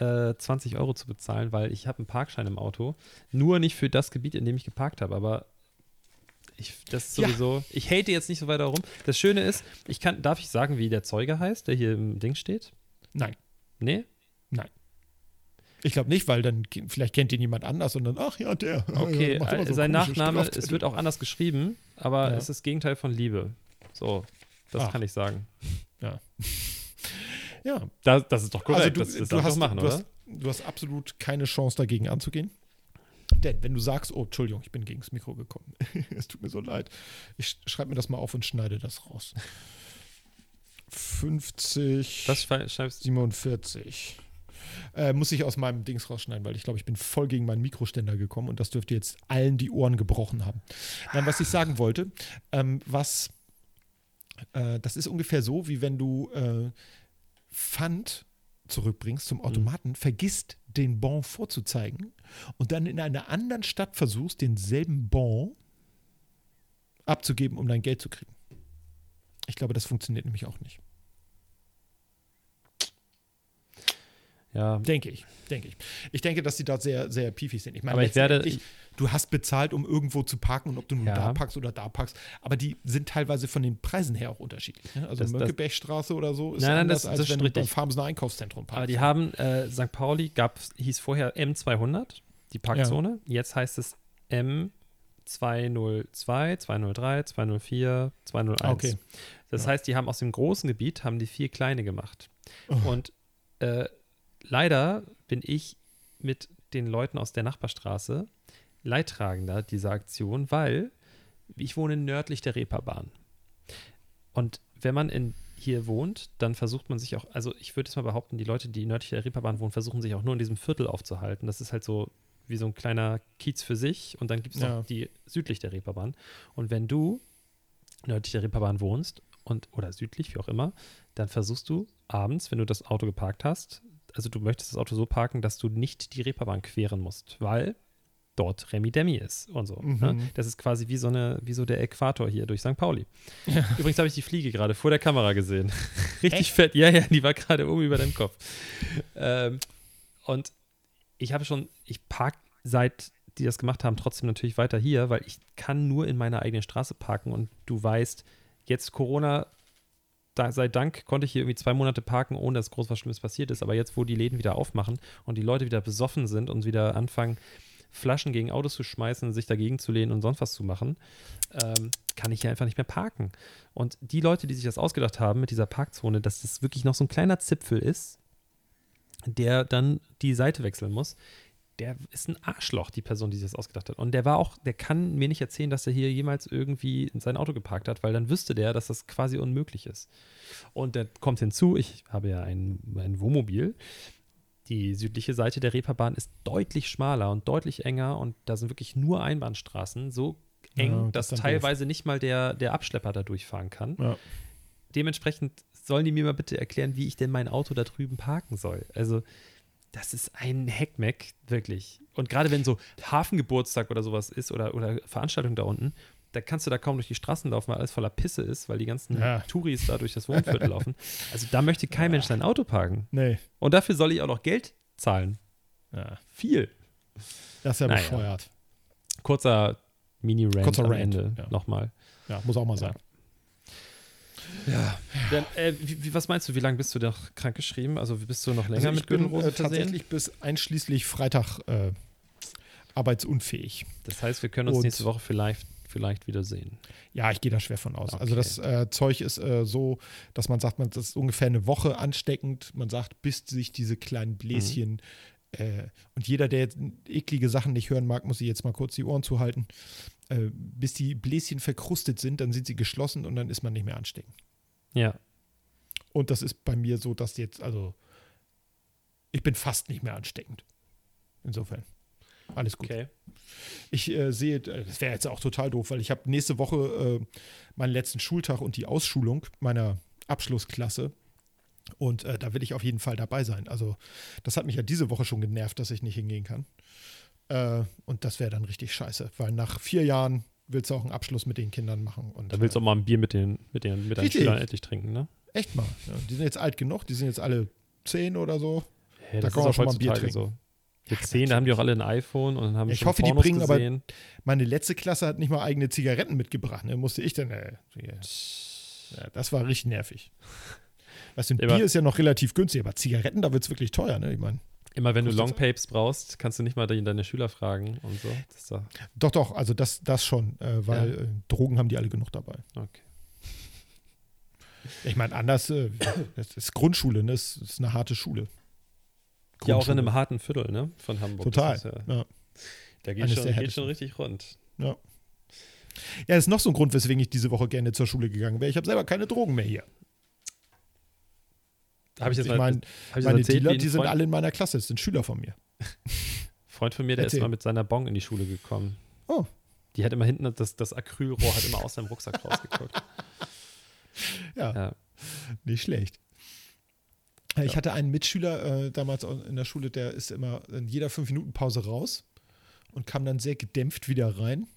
äh, 20 Euro zu bezahlen, weil ich habe einen Parkschein im Auto. Nur nicht für das Gebiet, in dem ich geparkt habe, aber ich, das ist Ja. sowieso, ich hate jetzt nicht so weiter rum. Das Schöne ist, ich kann, darf ich sagen, wie der Zeuge heißt, der hier im Ding steht? Nein, Nee? ich glaube nicht, weil dann vielleicht kennt ihn jemand anders und dann, ach ja, der. (laughs) Okay, immer so sein Nachname, Strafzettel. es wird auch anders geschrieben, aber Ja. es ist das Gegenteil von Liebe. So, das Ach. kann ich sagen. Ja, (laughs) Das, das ist doch korrekt, also du, das, das du, hast, doch machen, du, oder? hast, du hast absolut keine Chance dagegen anzugehen. Denn wenn du sagst, oh, Entschuldigung, ich bin gegen das Mikro gekommen. (laughs) es tut mir so leid. Ich schreibe mir das mal auf und schneide das raus. 50, Was schrei- schreibst du? 47. Äh, muss ich aus meinem Dings rausschneiden, weil ich glaube, ich bin voll gegen meinen Mikroständer gekommen und das dürfte jetzt allen die Ohren gebrochen haben. Nein, was ich sagen wollte, ähm, was, äh, das ist ungefähr so, wie wenn du äh, Pfand zurückbringst zum Automaten, vergisst den Bon vorzuzeigen und dann in einer anderen Stadt versuchst, denselben Bon abzugeben, um dein Geld zu kriegen. Ich glaube, das funktioniert nämlich auch nicht. Ja, Denke ich, denke ich. Ich denke, dass sie da sehr, sehr piefig sind. Ich meine, Aber ich werde- du hast bezahlt, um irgendwo zu parken und ob du nun Ja. da parkst oder da parkst, aber die sind teilweise von den Preisen her auch unterschiedlich. Ne? Also Mönckebergstraße oder so ist Nein, nein, anders, das- als das wenn ist du beim richtig. Farmsener Einkaufszentrum parkst. aber die haben, äh, St. Pauli gab, hieß vorher M200, die Parkzone. Jetzt heißt es M202, 203, 204, 201. Ah, okay. Das Ja. heißt, die haben aus dem großen Gebiet, haben die vier kleine gemacht. Oh. Und äh, leider bin ich mit den Leuten aus der Nachbarstraße Leidtragender dieser Aktion, weil ich wohne nördlich der Reeperbahn. Und wenn man in, hier wohnt, dann versucht man sich auch, also ich würde jetzt mal behaupten, die Leute, die nördlich der Reeperbahn wohnen, versuchen sich auch nur in diesem Viertel aufzuhalten. Das ist halt so wie so ein kleiner Kiez für sich und dann gibt es Ja. noch die südlich der Reeperbahn. Und wenn du nördlich der Reeperbahn wohnst und oder südlich, wie auch immer, dann versuchst du abends, wenn du das Auto geparkt hast, also du möchtest das Auto so parken, dass du nicht die Reeperbahn queren musst, weil dort Remi Demi ist und so. Mhm. Ne? Das ist quasi wie so eine, wie so der Äquator hier durch St. Pauli. Übrigens habe ich die Fliege gerade vor der Kamera gesehen. (laughs) Richtig Echt? fett. Ja, ja, die war gerade oben über deinem Kopf. Ähm, und ich habe schon, ich park seit die das gemacht haben, trotzdem natürlich weiter hier, weil ich kann nur in meiner eigenen Straße parken und du weißt, jetzt Corona, da, sei Dank konnte ich hier irgendwie zwei Monate parken, ohne dass groß was Schlimmes passiert ist. Aber jetzt, wo die Läden wieder aufmachen und die Leute wieder besoffen sind und wieder anfangen, Flaschen gegen Autos zu schmeißen, sich dagegen zu lehnen und sonst was zu machen, ähm, kann ich hier einfach nicht mehr parken. Und die Leute, die sich das ausgedacht haben mit dieser Parkzone, dass das wirklich noch so ein kleiner Zipfel ist, der dann die Seite wechseln muss, der ist ein Arschloch, die Person, die sich das ausgedacht hat. Und der war auch, der kann mir nicht erzählen, dass er hier jemals irgendwie in sein Auto geparkt hat, weil dann wüsste der, dass das quasi unmöglich ist. Und der kommt hinzu, ich habe ja ein, ein Wohnmobil. Die südliche Seite der Reeperbahn ist deutlich schmaler und deutlich enger und da sind wirklich nur Einbahnstraßen, so eng, Ja, das dass dann doof. teilweise nicht mal der, der Abschlepper da durchfahren kann. Ja. Dementsprechend sollen die mir mal bitte erklären, wie ich denn mein Auto da drüben parken soll. Also, das ist ein Heckmeck, wirklich. Und gerade wenn so Hafengeburtstag oder sowas ist oder, oder Veranstaltung da unten, da kannst du da kaum durch die Straßen laufen, weil alles voller Pisse ist, weil die ganzen Ja. Touris da durch das (laughs) Wohnviertel laufen. Also da möchte kein Mensch sein Auto parken. Nee. Und dafür soll ich auch noch Geld zahlen. Ja. Viel. Das ist ja Naja. bescheuert. Kurzer Mini-Rant Kurzer am Rant, Ende ja. nochmal. Ja, muss auch mal sein. Ja. Dann, äh, wie, was meinst du, wie lange bist du noch krankgeschrieben? Also bist du noch länger also mit Gürtelrose äh, tatsächlich bis einschließlich Freitag äh, arbeitsunfähig. Das heißt, wir können uns Und- nächste Woche vielleicht, vielleicht wiedersehen. Ja, ich gehe da schwer von aus. Also Okay. das äh, Zeug ist äh, so, dass man sagt, man, das ist ungefähr eine Woche ansteckend. Man sagt, bis sich diese kleinen Bläschen äh, und jeder, der jetzt eklige Sachen nicht hören mag, muss sich jetzt mal kurz die Ohren zuhalten. Äh, bis die Bläschen verkrustet sind, dann sind sie geschlossen und dann ist man nicht mehr ansteckend. Ja. Und das ist bei mir so, dass jetzt, also ich bin fast nicht mehr ansteckend. Insofern. Alles gut. Okay. Ich äh, sehe, äh, das wäre jetzt auch total doof, weil ich habe nächste Woche äh, meinen letzten Schultag und die Ausschulung meiner Abschlussklasse. Und äh, da will ich auf jeden Fall dabei sein. Also, das hat mich ja diese Woche schon genervt, dass ich nicht hingehen kann. Äh, und das wäre dann richtig scheiße, weil nach vier Jahren willst du auch einen Abschluss mit den Kindern machen. Und, Da willst du äh, auch mal ein Bier mit den, mit den, mit deinen. Schülern endlich trinken, ne? echt mal. Ja, die sind jetzt alt genug, die sind jetzt alle zehn oder so. Ja, Da das kann man ist auch schon mal ein Bier trinken. so. Mit zehn, da haben die auch alle ein iPhone und dann haben Ich schon hoffe, die Pornos bringen aber- gesehen. Meine letzte Klasse hat nicht mal eigene Zigaretten mitgebracht. Ne? Musste ich dann. Äh, ja, das war richtig nervig. (laughs) Weißt du, ein Immer- Bier ist ja noch relativ günstig, aber Zigaretten, da wird es wirklich teuer. Ne? Ich meine, Immer wenn du Longpapes brauchst, kannst du nicht mal deine Schüler fragen und so. Ist doch, doch, also das, das schon, äh, weil Ja. äh, Drogen haben die alle genug dabei. okay. Ich meine, anders, äh, das ist Grundschule, ne? das ist eine harte Schule. Ja, auch in einem harten Viertel, ne? Von Hamburg. Total. Ja, Ja. da geht Eines schon, geht schon richtig rund. Ja. Ja, das ist noch so ein Grund, weswegen ich diese Woche gerne zur Schule gegangen wäre. Ich habe selber keine Drogen mehr hier. Habe ich jetzt ich mal, meine, hab ich meine erzählt, Dealer, die sind Freund, alle in meiner Klasse, das sind Schüler von mir. Freund von mir, der Erzähl. ist mal mit seiner Bong in die Schule gekommen. Oh. Die hat immer hinten, das, das Acrylrohr hat immer aus seinem Rucksack (laughs) rausgeguckt. Ja. Ja. Nicht schlecht. Ich hatte einen Mitschüler äh, damals in der Schule, der ist immer in jeder fünf Minuten Pause raus und kam dann sehr gedämpft wieder rein.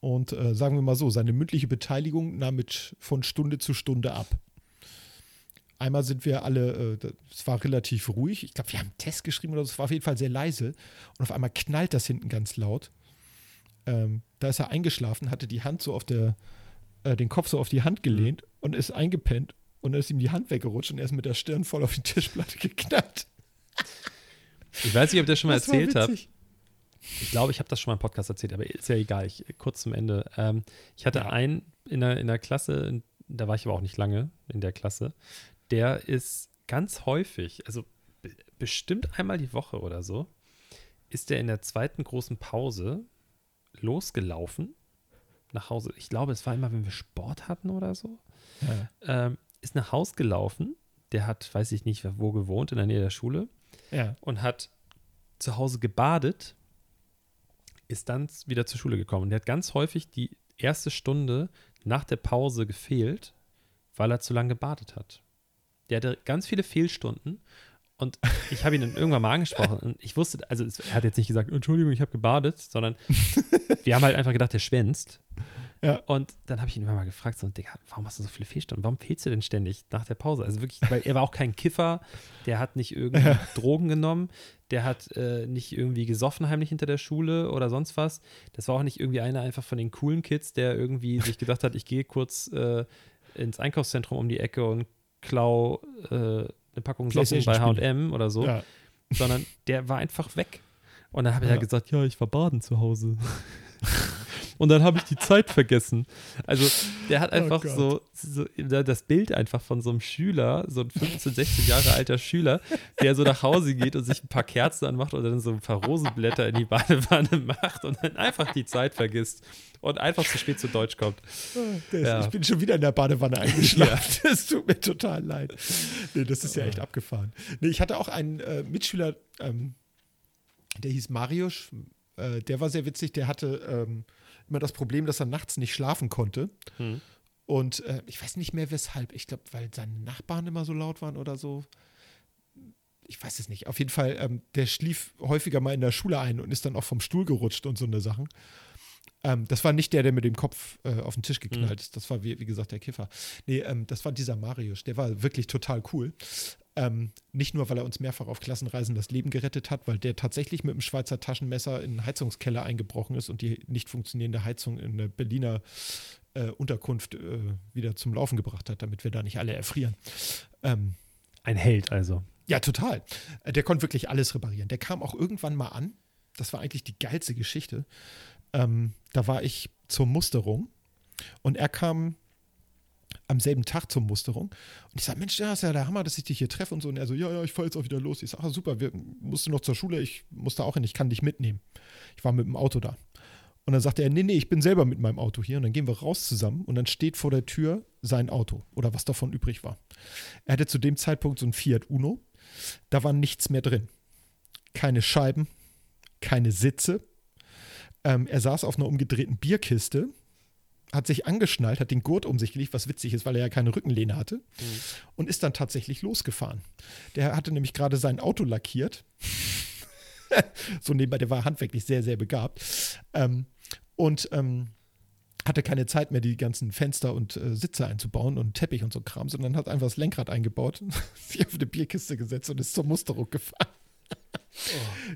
Und äh, sagen wir mal so, seine mündliche Beteiligung nahm mit von Stunde zu Stunde ab. Einmal sind wir alle, äh, es war relativ ruhig. Ich glaube, wir haben einen Test geschrieben oder so, es war auf jeden Fall sehr leise. Und auf einmal knallt das hinten ganz laut. Ähm, da ist er eingeschlafen, hatte die Hand so auf der, äh, den Kopf so auf die Hand gelehnt und ist eingepennt. Und dann ist ihm die Hand weggerutscht und er ist mit der Stirn voll auf die Tischplatte geknallt. Ich weiß nicht, ob ich das schon mal Das erzählt habe. Ich glaube, ich habe das schon mal im Podcast erzählt, aber ist ja egal. Ich, kurz zum Ende. Ähm, ich hatte Ja. einen in der, in der Klasse, da war ich aber auch nicht lange in der Klasse, der ist ganz häufig, also be- bestimmt einmal die Woche oder so, ist der in der zweiten großen Pause losgelaufen nach Hause. Ich glaube, es war immer, wenn wir Sport hatten oder so. Ja. Ähm, ist nach Haus gelaufen. Der hat, weiß ich nicht, wo gewohnt, in der Nähe der Schule ja. und hat zu Hause gebadet, ist dann wieder zur Schule gekommen. Der hat ganz häufig die erste Stunde nach der Pause gefehlt, weil er zu lange gebadet hat. Der hatte ganz viele Fehlstunden und ich habe ihn dann irgendwann mal angesprochen und ich wusste, also es, er hat jetzt nicht gesagt, Entschuldigung, ich habe gebadet, sondern (laughs) wir haben halt einfach gedacht, der schwänzt. Ja. Und dann habe ich ihn immer mal gefragt, so, Digga, warum hast du so viele Fehlstunden? Warum fehlst du denn ständig nach der Pause? Also wirklich, weil er war auch kein Kiffer, der hat nicht irgendwie Drogen genommen, der hat äh, nicht irgendwie gesoffen heimlich hinter der Schule oder sonst was. Das war auch nicht irgendwie einer einfach von den coolen Kids, der irgendwie sich gedacht hat, ich gehe kurz äh, ins Einkaufszentrum um die Ecke und klau äh, eine Packung Socken bei. H&M oder so, ja. sondern der war einfach weg. Und dann habe ich Ja. ja gesagt, ja, ich war baden zu Hause. (laughs) Und dann habe ich die Zeit vergessen. Also der hat Oh einfach Gott. so, so das Bild einfach von so einem Schüler, so ein 15, 16 Jahre alter Schüler, der so nach Hause geht und sich ein paar Kerzen anmacht oder dann so ein paar Rosenblätter in die Badewanne macht und dann einfach die Zeit vergisst und einfach zu spät zu Deutsch kommt. Das, Ja. Ich bin schon wieder in der Badewanne eingeschlafen. Das tut mir total leid. Nee, das ist ja echt abgefahren. Nee, ich hatte auch einen äh, Mitschüler, ähm, der hieß Mariusz. Äh, der war sehr witzig. Der hatte ähm, immer das Problem, dass er nachts nicht schlafen konnte. Hm. Und äh, ich weiß nicht mehr weshalb. Ich glaube, weil seine Nachbarn immer so laut waren oder so. Ich weiß es nicht. Auf jeden Fall, ähm, der schlief häufiger mal in der Schule ein und ist dann auch vom Stuhl gerutscht und so eine Sachen. Ähm, das war nicht der, der mit dem Kopf äh, auf den Tisch geknallt ist. Das war, wie, wie gesagt, der Kiffer. Nee, ähm, das war dieser Marius. Der war wirklich total cool. Ähm, nicht nur, weil er uns mehrfach auf Klassenreisen das Leben gerettet hat, weil der tatsächlich mit dem Schweizer Taschenmesser in den Heizungskeller eingebrochen ist und die nicht funktionierende Heizung in der Berliner äh, Unterkunft äh, wieder zum Laufen gebracht hat, damit wir da nicht alle erfrieren. Ähm, Ein Held also. ja, total. Äh, Der konnte wirklich alles reparieren. Der kam auch irgendwann mal an. Das war eigentlich die geilste Geschichte. Ähm, da war ich zur Musterung und er kam am selben Tag zur Musterung. Und ich sage, Mensch, ja, ist ja der Hammer, dass ich dich hier treffe und so. Und er so, ja, ja, ich fahre jetzt auch wieder los. Ich sage, ah, super, wir mussten noch zur Schule, ich musste auch hin, ich kann dich mitnehmen. Ich war mit dem Auto da. Und dann sagte er, nee, nee, ich bin selber mit meinem Auto hier. Und dann gehen wir raus zusammen und dann steht vor der Tür sein Auto oder was davon übrig war. Er hatte zu dem Zeitpunkt so ein Fiat Uno. Da war nichts mehr drin. Keine Scheiben, keine Sitze. Ähm, er saß auf einer umgedrehten Bierkiste, hat sich angeschnallt, hat den Gurt um sich gelegt, was witzig ist, weil er ja keine Rückenlehne hatte, und ist dann tatsächlich losgefahren. Der hatte nämlich gerade sein Auto lackiert. (laughs) so nebenbei, der war handwerklich sehr, sehr begabt. Ähm, und ähm, hatte keine Zeit mehr, die ganzen Fenster und äh, Sitze einzubauen und Teppich und so Kram, sondern hat einfach das Lenkrad eingebaut, (laughs) sich auf eine Bierkiste gesetzt und ist zur Musterung gefahren.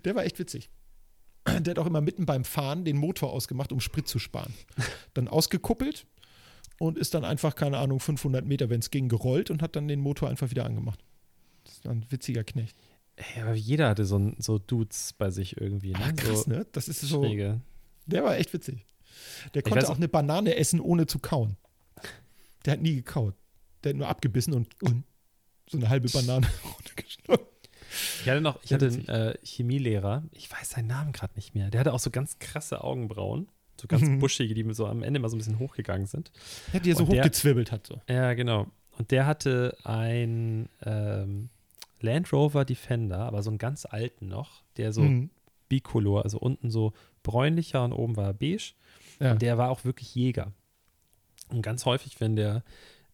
Der war echt witzig. Der hat auch immer mitten beim Fahren den Motor ausgemacht, um Sprit zu sparen. Dann ausgekuppelt und ist dann einfach, keine Ahnung, 500 Meter, wenn es ging, gerollt und hat dann den Motor einfach wieder angemacht. Das war ein witziger Knecht. Ey, aber jeder hatte so, so Dudes bei sich irgendwie. Ne? Ah, krass, so ne? Das ist so. Schräge. Der war echt witzig. Der konnte weiß auch eine Banane essen, ohne zu kauen. Der hat nie gekaut. Der hat nur abgebissen und (laughs) so eine halbe Banane (laughs) runtergeschluckt. Ich hatte noch, ich hatte einen äh, Chemielehrer, ich weiß seinen Namen gerade nicht mehr. Der hatte auch so ganz krasse Augenbrauen, so ganz Mhm. buschige, die mir so am Ende mal so ein bisschen hochgegangen sind. Der die er so der- hochgezwirbelt hat. So. Ja, genau. Und der hatte ein ähm, Land Rover Defender, aber so einen ganz alten noch, der so Mhm. bicolor, also unten so bräunlicher und oben war er beige. Ja. Und der war auch wirklich Jäger. Und ganz häufig, wenn der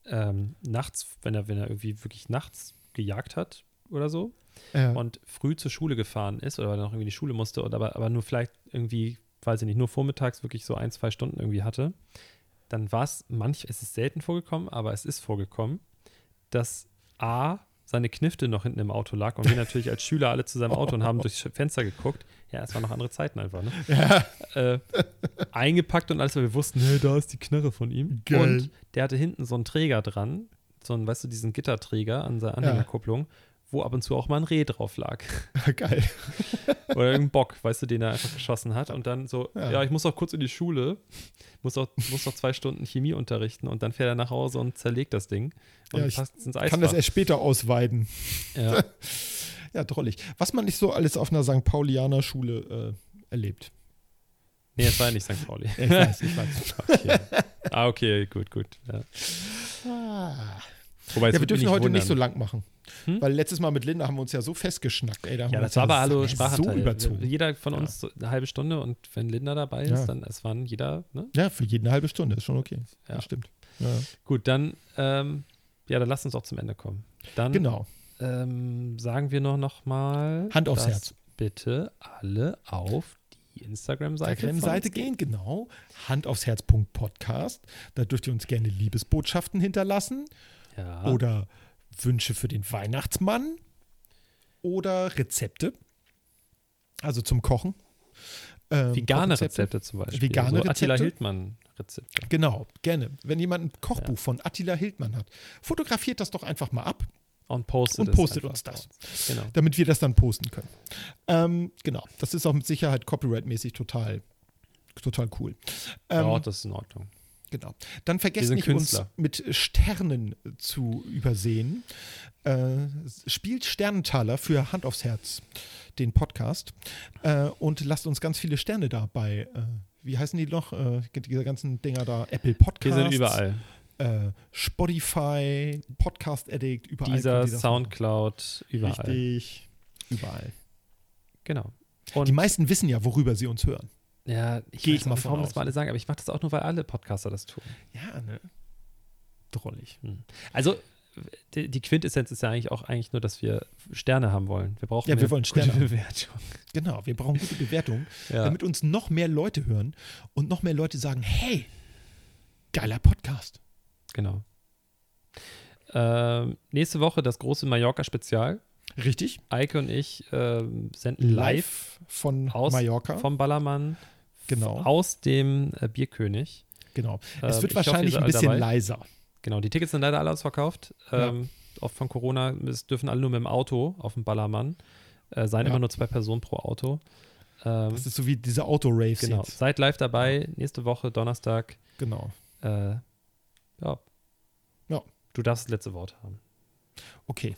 ähm, nachts, wenn er, wenn er irgendwie wirklich nachts gejagt hat oder so Ja. und früh zur Schule gefahren ist oder weil er noch irgendwie in die Schule musste oder aber, aber nur vielleicht irgendwie, weiß ich nicht, nur vormittags wirklich so ein, zwei Stunden irgendwie hatte, dann war es manch, es ist selten vorgekommen, aber es ist vorgekommen, dass A, seine Knifte noch hinten im Auto lag und wir natürlich als Schüler alle zu seinem Auto und haben durchs Fenster geguckt. Ja, es waren noch andere Zeiten einfach, ne? ja. äh, eingepackt und alles, weil wir wussten, hey, da ist die Knarre von ihm. Geil. Und der hatte hinten so einen Träger dran, so einen, weißt du, diesen Gitterträger an seiner Anhängerkupplung, wo ab und zu auch mal ein Reh drauf lag. (laughs) Geil. (laughs) Oder irgendein Bock, weißt du, den er einfach geschossen hat. Und dann so, Ja. ja, ich muss auch kurz in die Schule, muss auch, muss noch zwei Stunden Chemie unterrichten und dann fährt er nach Hause und zerlegt das Ding und Ja, ich passt ins Kann das erst später ausweiden. ja. (laughs) Ja, drollig. Was man nicht so alles auf einer St. Paulianer Schule äh, erlebt. Nee, es war ja nicht St. Pauli. Ich weiß, ich weiß. Okay. Ah, okay, gut, gut. Ja. Wobei, Ja, wir dürfen heute nicht so wundern. lang machen. Hm? Weil letztes Mal mit Linda haben wir uns ja so festgeschnackt. Ey, da Ja, das war aber Hallo so überzogen. Jeder von Ja. uns eine halbe Stunde und wenn Linda dabei ist, Ja. dann es waren jeder, ne? Ja, für jeden eine halbe Stunde, ist schon okay. Ja. Das stimmt. Gut, dann, ähm, ja, dann lass uns auch zum Ende kommen. Dann Genau. ähm, sagen wir noch, noch mal, Hand aufs Herz. bitte alle auf die Instagram-Seite von Seite uns gehen, genau. Hand aufs Herz.podcast. Da dürft ihr uns gerne Liebesbotschaften hinterlassen Ja. oder Wünsche für den Weihnachtsmann oder Rezepte. Also zum Kochen. Ähm, Vegane. Rezepte zum Beispiel. Vegane so Attila Rezepte? Hildmann-Rezepte. Genau, gerne. Wenn jemand ein Kochbuch Ja. von Attila Hildmann hat, fotografiert das doch einfach mal ab, Und postet, Und postet uns das. Genau. damit wir das dann posten können. Ähm, genau, das ist auch mit Sicherheit copyright-mäßig total, total cool. Ähm, ja, das ist in Ordnung. Genau. Dann vergesst nicht, uns Künstler. mit Sternen zu übersehen. Äh, spielt Sternentaler für Hand aufs Herz, den Podcast. Äh, und lasst uns ganz viele Sterne da bei, äh, wie heißen die noch? Äh, diese ganzen Dinger da, Apple Wir Podcasts. sind überall. Äh, Spotify, Podcast Addict, überall. Dieser das Soundcloud, überall. Richtig. Überall. Genau. Die Und meisten wissen ja, worüber sie uns hören. Ja, ich Geh weiß ich mal nicht, warum von das aus. mal alle sagen, aber ich mache das auch nur, weil alle Podcaster das tun. Ja, ne? Drollig. Also die, die Quintessenz ist ja eigentlich auch eigentlich nur, dass wir Sterne haben wollen. Wir brauchen Ja, wir wollen gute Sterne haben. Bewertung. Genau, wir brauchen gute Bewertungen. (laughs) Ja. damit uns noch mehr Leute hören und noch mehr Leute sagen, hey, geiler Podcast. Genau. Ähm, nächste Woche das große Mallorca-Spezial. Richtig? Eike und ich ähm, senden live von aus Mallorca. vom Ballermann genau. aus dem äh, Bierkönig. Genau. Es Ähm, wird ich wahrscheinlich hoffe, ein bisschen dabei. leiser. Genau, die Tickets sind leider alle ausverkauft. Ja. Ähm, Oft von Corona, es dürfen alle nur mit dem Auto auf dem Ballermann. Äh, seien Ja. immer nur zwei Personen pro Auto. Ähm, Das ist so wie diese Auto-Raves genau. jetzt. Seid live dabei, nächste Woche, Donnerstag. Genau. Äh, ja. Ja. Du darfst das letzte Wort haben. Okay.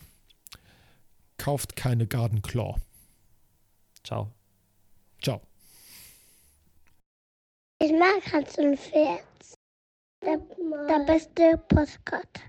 Kauft keine Garden Claw. Ciao. Ciao. Ich mag Hans und Pferd. Der, der beste Postkarte.